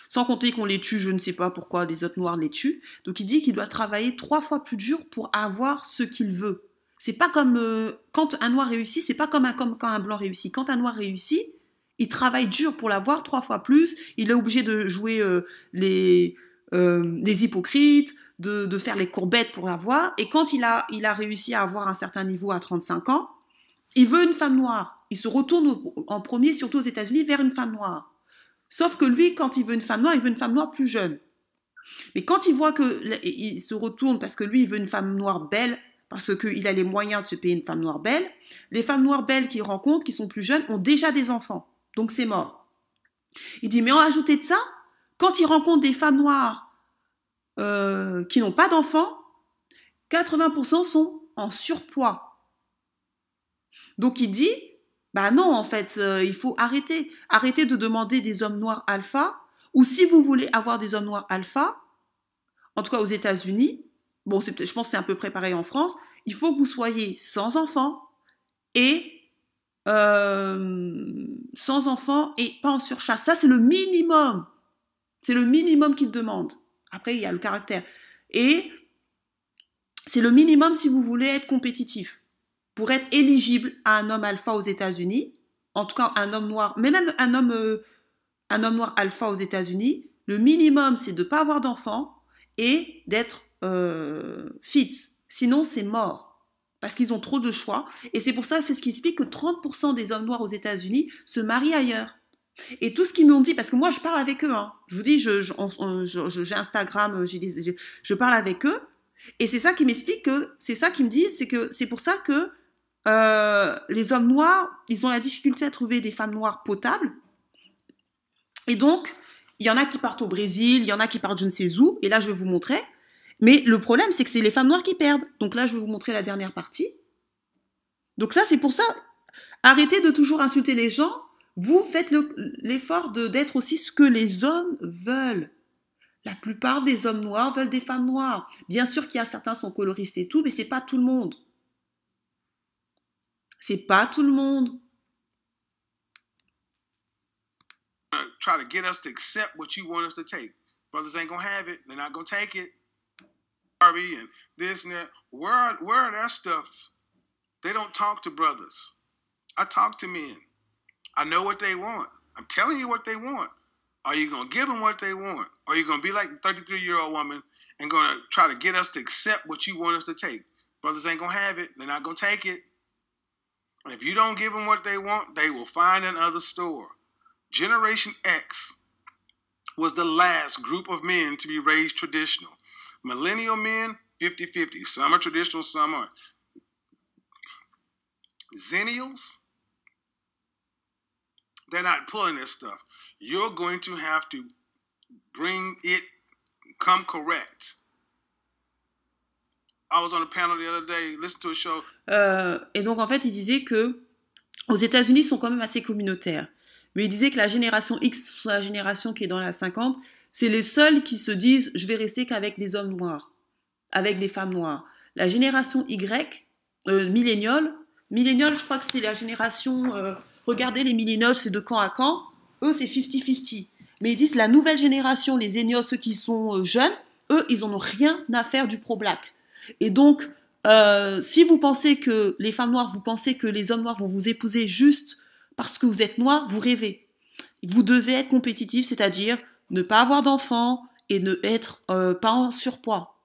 Sans compter qu'on les tue, je ne sais pas pourquoi des autres noirs les tuent. Donc il dit qu'il doit travailler trois fois plus dur pour avoir ce qu'il veut. C'est pas comme euh, quand un noir réussit, c'est pas comme, quand un blanc réussit. Quand un noir réussit, il travaille dur pour l'avoir trois fois plus. Il est obligé de jouer euh, les, hypocrites, de, faire les courbettes pour avoir. Et quand il a, il a réussi à avoir un certain niveau à 35 ans, il veut une femme noire. Il se retourne en premier, surtout aux États-Unis, vers une femme noire. Sauf que lui, quand il veut une femme noire, il veut une femme noire plus jeune. Mais quand il voit que il se retourne parce que lui, il veut une femme noire belle, parce qu'il a les moyens de se payer une femme noire belle, les femmes noires belles qu'il rencontre, qui sont plus jeunes, ont déjà des enfants. Donc c'est mort. Il dit, mais en ajouté de ça, quand il rencontre des femmes noires euh, qui n'ont pas d'enfants, 80% sont en surpoids. Donc il dit, bah non, en fait, euh, il faut arrêter. Arrêter de demander des hommes noirs alpha. Ou si vous voulez avoir des hommes noirs alpha, en tout cas aux États-Unis, bon, je pense que c'est un peu préparé en France, il faut que vous soyez sans enfants et euh, sans enfants et pas en surchasse. Ça, c'est le minimum. C'est le minimum qu'ils demandent. Après, il y a le caractère. Et c'est le minimum si vous voulez être compétitif. Pour être éligible à un homme alpha aux États-Unis, en tout cas un homme noir, mais même un homme, euh, un homme noir alpha aux États-Unis, le minimum c'est de ne pas avoir d'enfants et d'être euh, fit. Sinon, c'est mort parce qu'ils ont trop de choix. Et c'est pour ça, c'est ce qui explique que 30% des hommes noirs aux États-Unis se marient ailleurs. Et tout ce qu'ils m'ont dit, parce que moi je parle avec eux, hein. je vous dis, j'ai Instagram, je parle avec eux, et c'est ça qui m'explique que, c'est ça qui me dit, c'est que c'est pour ça que euh, les hommes noirs, ils ont la difficulté à trouver des femmes noires potables. Et donc, il y en a qui partent au Brésil, il y en a qui partent je ne sais où, et là je vais vous montrer. Mais le problème, c'est que c'est les femmes noires qui perdent. Donc là, je vais vous montrer la dernière partie. Donc ça, c'est pour ça. Arrêtez de toujours insulter les gens. Vous faites l'effort d'être aussi ce que les hommes veulent. La plupart des hommes noirs veulent des femmes noires. Bien sûr qu'il y a certains sont coloristes et tout, mais c'est pas tout le monde. C'est pas tout le monde. Try to get us to accept what you want us to take. Brothers ain't gonna have it. They're not gonna take it. Harvey and this and that. Where where are that stuff? They don't talk to brothers. I talk to men. I know what they want. I'm telling you what they want. Are you gonna give them what they want? Or are you gonna be like the 33 year old woman and gonna try to get us to accept what you want us to take? Brothers ain't gonna have it. They're not gonna take it. And if you don't give them what they want, they will find another store. Generation X was the last group of men to be raised traditional. Millennial men, 50 50. Some are traditional, some are. Zennials, they're not pulling this stuff. You're going to have to bring it, come correct. I was on a panel the other day, listen to a show. Euh, et donc en fait, il disait que aux États-Unis, sont quand même assez communautaires. Mais il disait que la génération X, la génération qui est dans la 50, c'est les seuls qui se disent je vais rester qu'avec des hommes noirs, avec des femmes noires. La génération Y, euh, millénial, millénial, je crois que c'est la génération. Euh, regardez les millénials, c'est de camp à camp. Eux, c'est 50-50. Mais ils disent la nouvelle génération, les enios, ceux qui sont euh, jeunes, eux, ils n'en ont rien à faire du pro-black. Et donc, euh, si vous pensez que les femmes noires, vous pensez que les hommes noirs vont vous épouser juste parce que vous êtes noir, vous rêvez. Vous devez être compétitif, c'est-à-dire ne pas avoir d'enfants et ne être euh, pas en surpoids.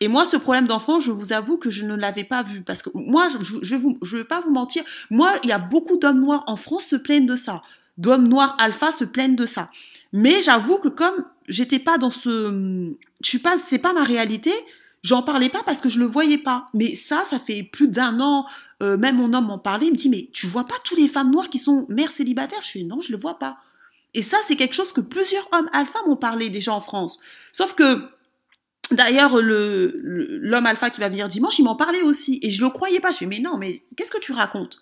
Et moi, ce problème d'enfant, je vous avoue que je ne l'avais pas vu. Parce que moi, je ne vais pas vous mentir, moi, il y a beaucoup d'hommes noirs en France se plaignent de ça. D'hommes noirs alpha se plaignent de ça. Mais j'avoue que comme j'étais pas dans ce... Je suis pas... C'est pas ma réalité, j'en parlais pas parce que je le voyais pas. Mais ça, ça fait plus d'un an, euh, même mon homme m'en parlait, il me dit, mais tu vois pas toutes les femmes noires qui sont mères célibataires? Je fais, non, je le vois pas. Et ça, c'est quelque chose que plusieurs hommes alpha m'ont parlé déjà en France. Sauf que, d'ailleurs, le, l'homme alpha qui va venir dimanche, il m'en parlait aussi. Et je le croyais pas. Je fais, mais non, mais qu'est-ce que tu racontes?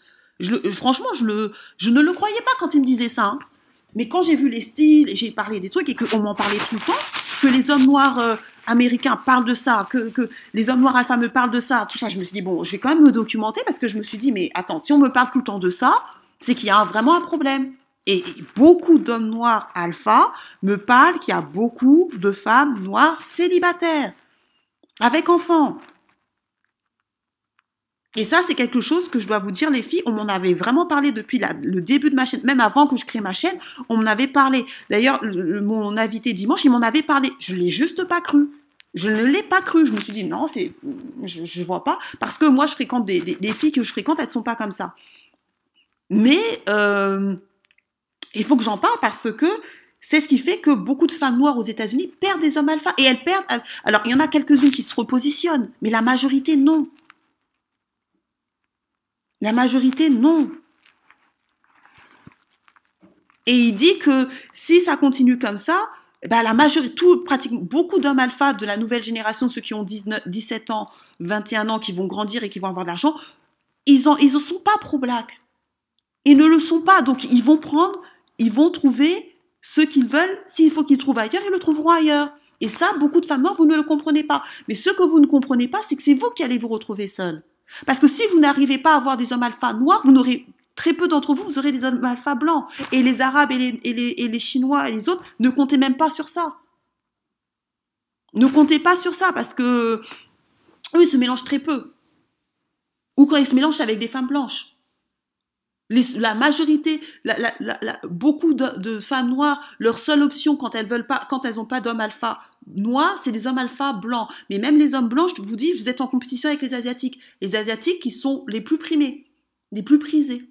Franchement, je, ne le croyais pas quand il me disait ça. Hein. Mais quand j'ai vu les styles, et j'ai parlé des trucs, et qu'on m'en parlait tout le temps, que les hommes noirs euh, américains parlent de ça, que, que, les hommes noirs alpha me parlent de ça, tout ça, je me suis dit, bon, je vais quand même me documenter parce que je me suis dit, mais attends, si on me parle tout le temps de ça, c'est qu'il y a vraiment un problème. Et beaucoup d'hommes noirs alpha me parlent qu'il y a beaucoup de femmes noires célibataires, avec enfants. Et ça, c'est quelque chose que je dois vous dire, les filles, on m'en avait vraiment parlé depuis le début de ma chaîne, même avant que je crée ma chaîne, on m'en avait parlé. D'ailleurs, mon invité dimanche, il m'en avait parlé. Je l'ai juste pas cru. Je ne l'ai pas cru. Je me suis dit, non, c'est, je, ne vois pas. Parce que moi, je fréquente des, filles que je fréquente, elles sont pas comme ça. Mais, euh, il faut que j'en parle parce que c'est ce qui fait que beaucoup de femmes noires aux États-Unis perdent des hommes alpha. Et elles perdent. Alors, il y en a quelques-unes qui se repositionnent, mais la majorité, non. La majorité, non. Et il dit que si ça continue comme ça, bah la majorité, tout, beaucoup d'hommes alpha de la nouvelle génération, ceux qui ont 19, 17 ans, 21 ans, qui vont grandir et qui vont avoir de l'argent, ils ne sont pas pro-black. Ils ne le sont pas. Donc, ils vont prendre ils vont trouver ce qu'ils veulent. S'il faut qu'ils trouvent ailleurs, ils le trouveront ailleurs. Et ça, beaucoup de femmes noires, vous ne le comprenez pas. Mais ce que vous ne comprenez pas, c'est que c'est vous qui allez vous retrouver seul. Parce que si vous n'arrivez pas à avoir des hommes alpha noirs, vous n'aurez très peu d'entre vous, vous aurez des hommes alpha blancs. Et les Arabes et les, Chinois et les autres, ne comptez même pas sur ça. Ne comptez pas sur ça parce que eux, ils se mélangent très peu. Ou quand ils se mélangent avec des femmes blanches. La majorité, beaucoup de, femmes noires, leur seule option quand elles veulent pas, quand elles n'ont pas d'hommes alpha noirs, c'est des hommes alpha blancs. Mais même les hommes blancs, je vous dis, vous êtes en compétition avec les asiatiques. Les asiatiques qui sont les plus primés, les plus prisés.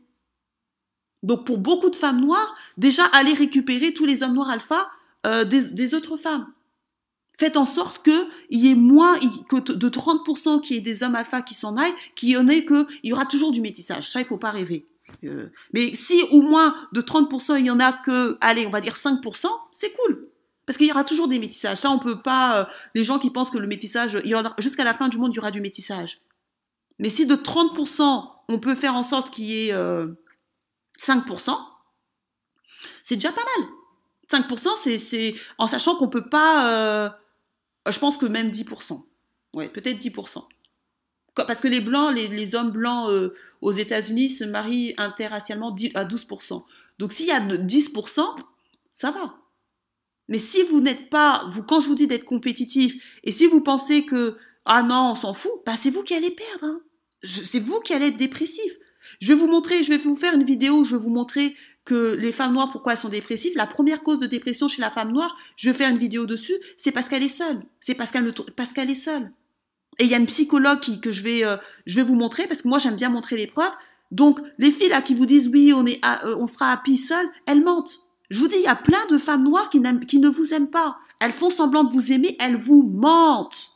Donc pour beaucoup de femmes noires, déjà aller récupérer tous les hommes noirs alpha euh, des, autres femmes. Faites en sorte qu'il y ait moins que de 30% qui ait des hommes alpha qui s'en aillent, qu'il y en ait que il y aura toujours du métissage. Ça, il faut pas rêver. Euh, mais si au moins de 30%, il y en a que, allez, on va dire 5%, c'est cool. Parce qu'il y aura toujours des métissages. Ça, on peut pas. Euh, les gens qui pensent que le métissage, jusqu'à la fin du monde, il y aura du métissage. Mais si de 30%, on peut faire en sorte qu'il y ait 5%, euh, c'est déjà pas mal. 5%, c'est en sachant qu'on peut pas je pense que même 10%. Ouais, peut-être 10%. Parce que les blancs, les, hommes blancs euh, aux États-Unis se marient interracialement à 12%. Donc s'il y a 10%, ça va. Mais si vous n'êtes pas, vous, quand je vous dis d'être compétitif, et si vous pensez que, ah non, on s'en fout, bah c'est vous qui allez perdre. Hein. C'est vous qui allez être dépressif. Je vais vous montrer, je vais vous faire une vidéo je vais vous montrer que les femmes noires, pourquoi elles sont dépressives, la première cause de dépression chez la femme noire, je vais faire une vidéo dessus, c'est parce qu'elle est seule. C'est parce qu'elle est seule. Et il y a une psychologue qui, que je vais, euh, je vais vous montrer, parce que moi j'aime bien montrer les preuves. Donc les filles là qui vous disent oui, on, est, euh, on sera happy seule, elles mentent. Je vous dis, il y a plein de femmes noires qui, qui ne vous aiment pas. Elles font semblant de vous aimer, elles vous mentent.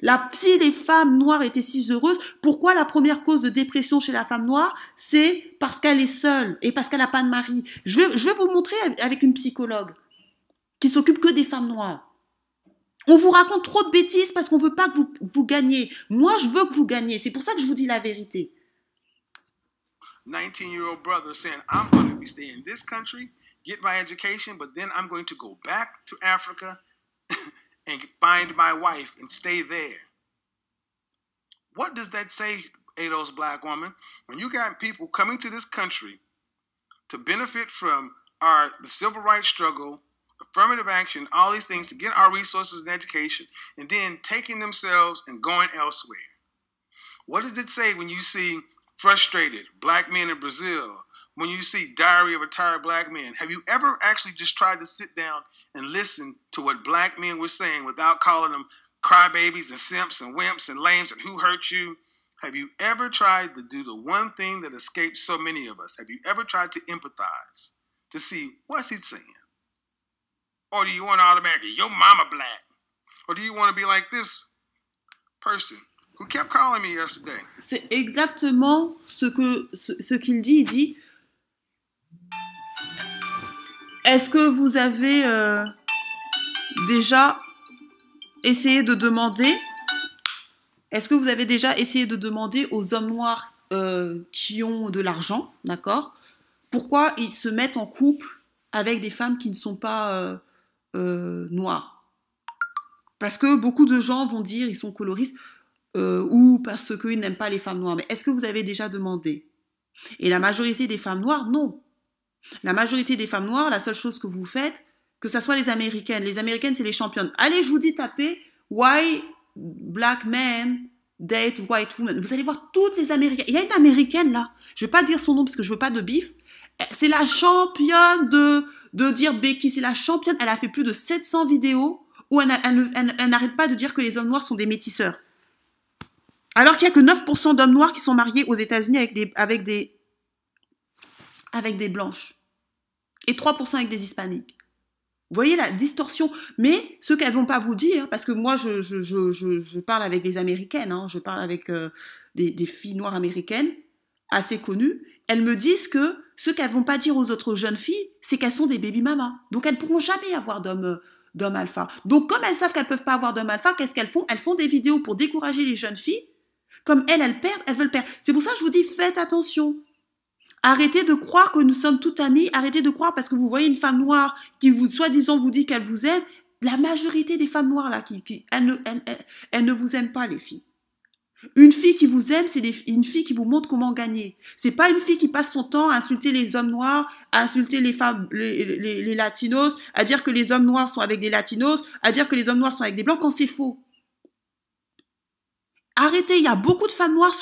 La, si les femmes noires étaient si heureuses, pourquoi la première cause de dépression chez la femme noire, c'est parce qu'elle est seule et parce qu'elle n'a pas de mari? Je vais, je vais vous montrer avec une psychologue qui s'occupe que des femmes noires. On vous raconte trop de bêtises parce qu'on veut pas que vous, vous gagnez. Moi, je veux que vous gagnez. C'est pour ça que je vous dis la vérité. 19-year-old brother saying, I'm going to be staying in this country, get my education, but then I'm going to go back to Africa [laughs] and find my wife and stay there. What does that say, Ados black woman? When you got people coming to this country to benefit from our the civil rights struggle, affirmative action, all these things to get our resources and education, and then taking themselves and going elsewhere. What does it say when you see frustrated black men in Brazil, when you see Diary of a Tired Black Man? Have you ever actually just tried to sit down and listen to what black men were saying without calling them crybabies and simps and wimps and lames and who hurt you? Have you ever tried to do the one thing that escapes so many of us? Have you ever tried to empathize to see what's he saying? Or do you want to automatically, your mama black? Or do you want to be like this person who kept calling me yesterday? C'est exactement ce qu'il dit. Il dit Est-ce que vous avez euh, déjà essayé de demander Est-ce que vous avez déjà essayé de demander aux hommes noirs euh, qui ont de l'argent, d'accord? Pourquoi ils se mettent en couple avec des femmes qui ne sont pas euh, noires Parce que beaucoup de gens vont dire ils sont coloristes ou parce qu'ils n'aiment pas les femmes noires. Mais est-ce que vous avez déjà demandé? Et la majorité des femmes noires, non. La majorité des femmes noires, la seule chose que vous faites, que ce soit les américaines, les américaines, c'est les championnes. Allez, je vous dis, tapez Why Black Men Date White Woman. Vous allez voir toutes les américaines. Il y a une américaine là, je vais pas dire son nom parce que je veux pas de bif. C'est la championne de, dire Becky, c'est la championne. Elle a fait plus de 700 vidéos où elle, n'arrête pas de dire que les hommes noirs sont des métisseurs. Alors qu'il y a que 9% d'hommes noirs qui sont mariés aux États-Unis avec des, avec des, avec des blanches et 3% avec des hispaniques. Vous voyez la distorsion. Mais ce qu'elles vont pas vous dire, parce que moi je, parle avec des américaines, hein, je parle avec euh, des, filles noires américaines assez connues, elles me disent que ce qu'elles vont pas dire aux autres jeunes filles, c'est qu'elles sont des baby mamas. Donc elles pourront jamais avoir d'hommes d'hommes alpha. Donc comme elles savent qu'elles peuvent pas avoir d'hommes alpha, qu'est-ce qu'elles font? Elles font des vidéos pour décourager les jeunes filles. Comme elles, elles perdent, elles veulent perdre. C'est pour ça que je vous dis, faites attention. Arrêtez de croire que nous sommes toutes amies. Arrêtez de croire parce que vous voyez une femme noire qui vous, soi-disant, vous dit qu'elle vous aime. la majorité des femmes noires là, qui, elles, ne vous aiment pas, les filles. Une fille qui vous aime, c'est une fille qui vous montre comment gagner. C'est pas une fille qui passe son temps à insulter les hommes noirs, à insulter les femmes, les, latinos, à dire que les hommes noirs sont avec des latinos, à dire que les hommes noirs sont avec des blancs quand c'est faux. Arrêtez, il y a beaucoup de femmes noires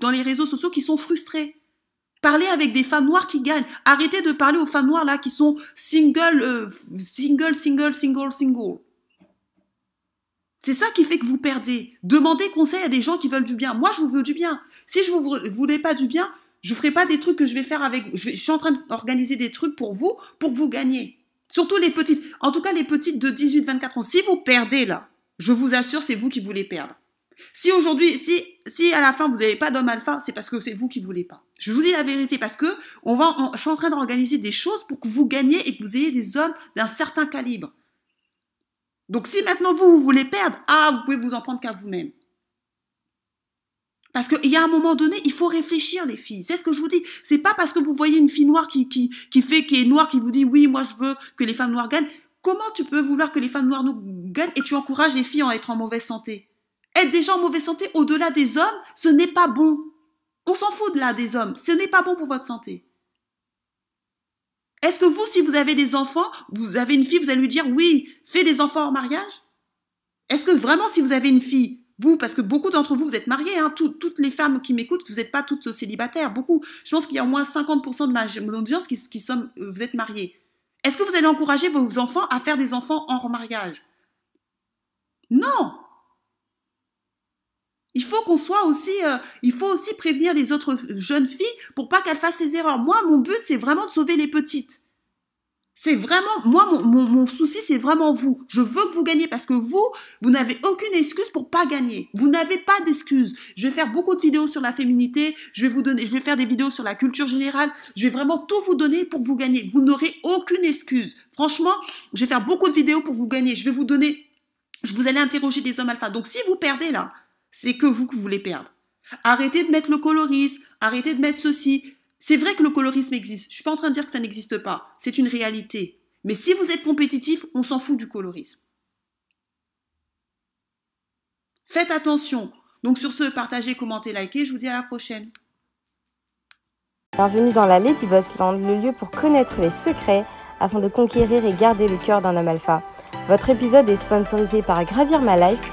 dans les réseaux sociaux qui sont frustrées. Parlez avec des femmes noires qui gagnent. Arrêtez de parler aux femmes noires là qui sont single, euh, single, single, single, single. C'est ça qui fait que vous perdez. Demandez conseil à des gens qui veulent du bien. Moi, je vous veux du bien. Si je vous voulais pas du bien, je ferai pas des trucs que je vais faire avec. Je, je suis en train d'organiser des trucs pour vous, pour que vous gagniez. Surtout les petites. En tout cas, les petites de 18-24 ans. Si vous perdez là, je vous assure, c'est vous qui voulez perdre. Si aujourd'hui, si, si à la fin vous n'avez pas d'homme alpha, c'est parce que c'est vous qui voulez pas. Je vous dis la vérité parce que on va, je suis en train d'organiser des choses pour que vous gagniez et que vous ayez des hommes d'un certain calibre. Donc si maintenant vous, voulez perdre, ah, vous pouvez vous en prendre qu'à vous-même. Parce qu'il y a un moment donné, il faut réfléchir, les filles. C'est ce que je vous dis. C'est pas parce que vous voyez une fille noire qui, fait, qui est noire, qui vous dit oui, moi je veux que les femmes noires gagnent. Comment tu peux vouloir que les femmes noires gagnent et tu encourages les filles à être en mauvaise santé? Être déjà en mauvaise santé au-delà des hommes, ce n'est pas bon. On s'en fout de là des hommes. Ce n'est pas bon pour votre santé. Est-ce que vous, si vous avez des enfants, vous avez une fille, vous allez lui dire oui, fais des enfants en mariage? Est-ce que vraiment, si vous avez une fille, vous, parce que beaucoup d'entre vous, vous êtes mariés, hein, toutes les femmes qui m'écoutent, vous n'êtes pas toutes célibataires, beaucoup. Je pense qu'il y a au moins 50% de ma audience qui, sont, euh, vous êtes mariés. Est-ce que vous allez encourager vos enfants à faire des enfants en mariage? Non il faut qu'on soit aussi, euh, il faut aussi prévenir les autres jeunes filles pour pas qu'elles fassent ces erreurs. Moi, mon but, c'est vraiment de sauver les petites. C'est vraiment, moi, mon, souci, c'est vraiment vous. Je veux que vous gagnez parce que vous, vous n'avez aucune excuse pour pas gagner. Vous n'avez pas d'excuse. Je vais faire beaucoup de vidéos sur la féminité. Je vais vous donner, je vais faire des vidéos sur la culture générale. Je vais vraiment tout vous donner pour vous gagner. Vous n'aurez aucune excuse. Franchement, je vais faire beaucoup de vidéos pour vous gagner. Je vais vous donner, je vous allez interroger des hommes alpha. Donc, si vous perdez là, c'est que vous que vous voulez perdre. Arrêtez de mettre le colorisme, arrêtez de mettre ceci. C'est vrai que le colorisme existe. Je suis pas en train de dire que ça n'existe pas. C'est une réalité. Mais si vous êtes compétitif, on s'en fout du colorisme. Faites attention. Donc sur ce, partagez, commentez, likez. Je vous dis à la prochaine. Bienvenue dans la Lady Boss Land, le lieu pour connaître les secrets afin de conquérir et garder le cœur d'un homme alpha. Votre épisode est sponsorisé par Gravir My Life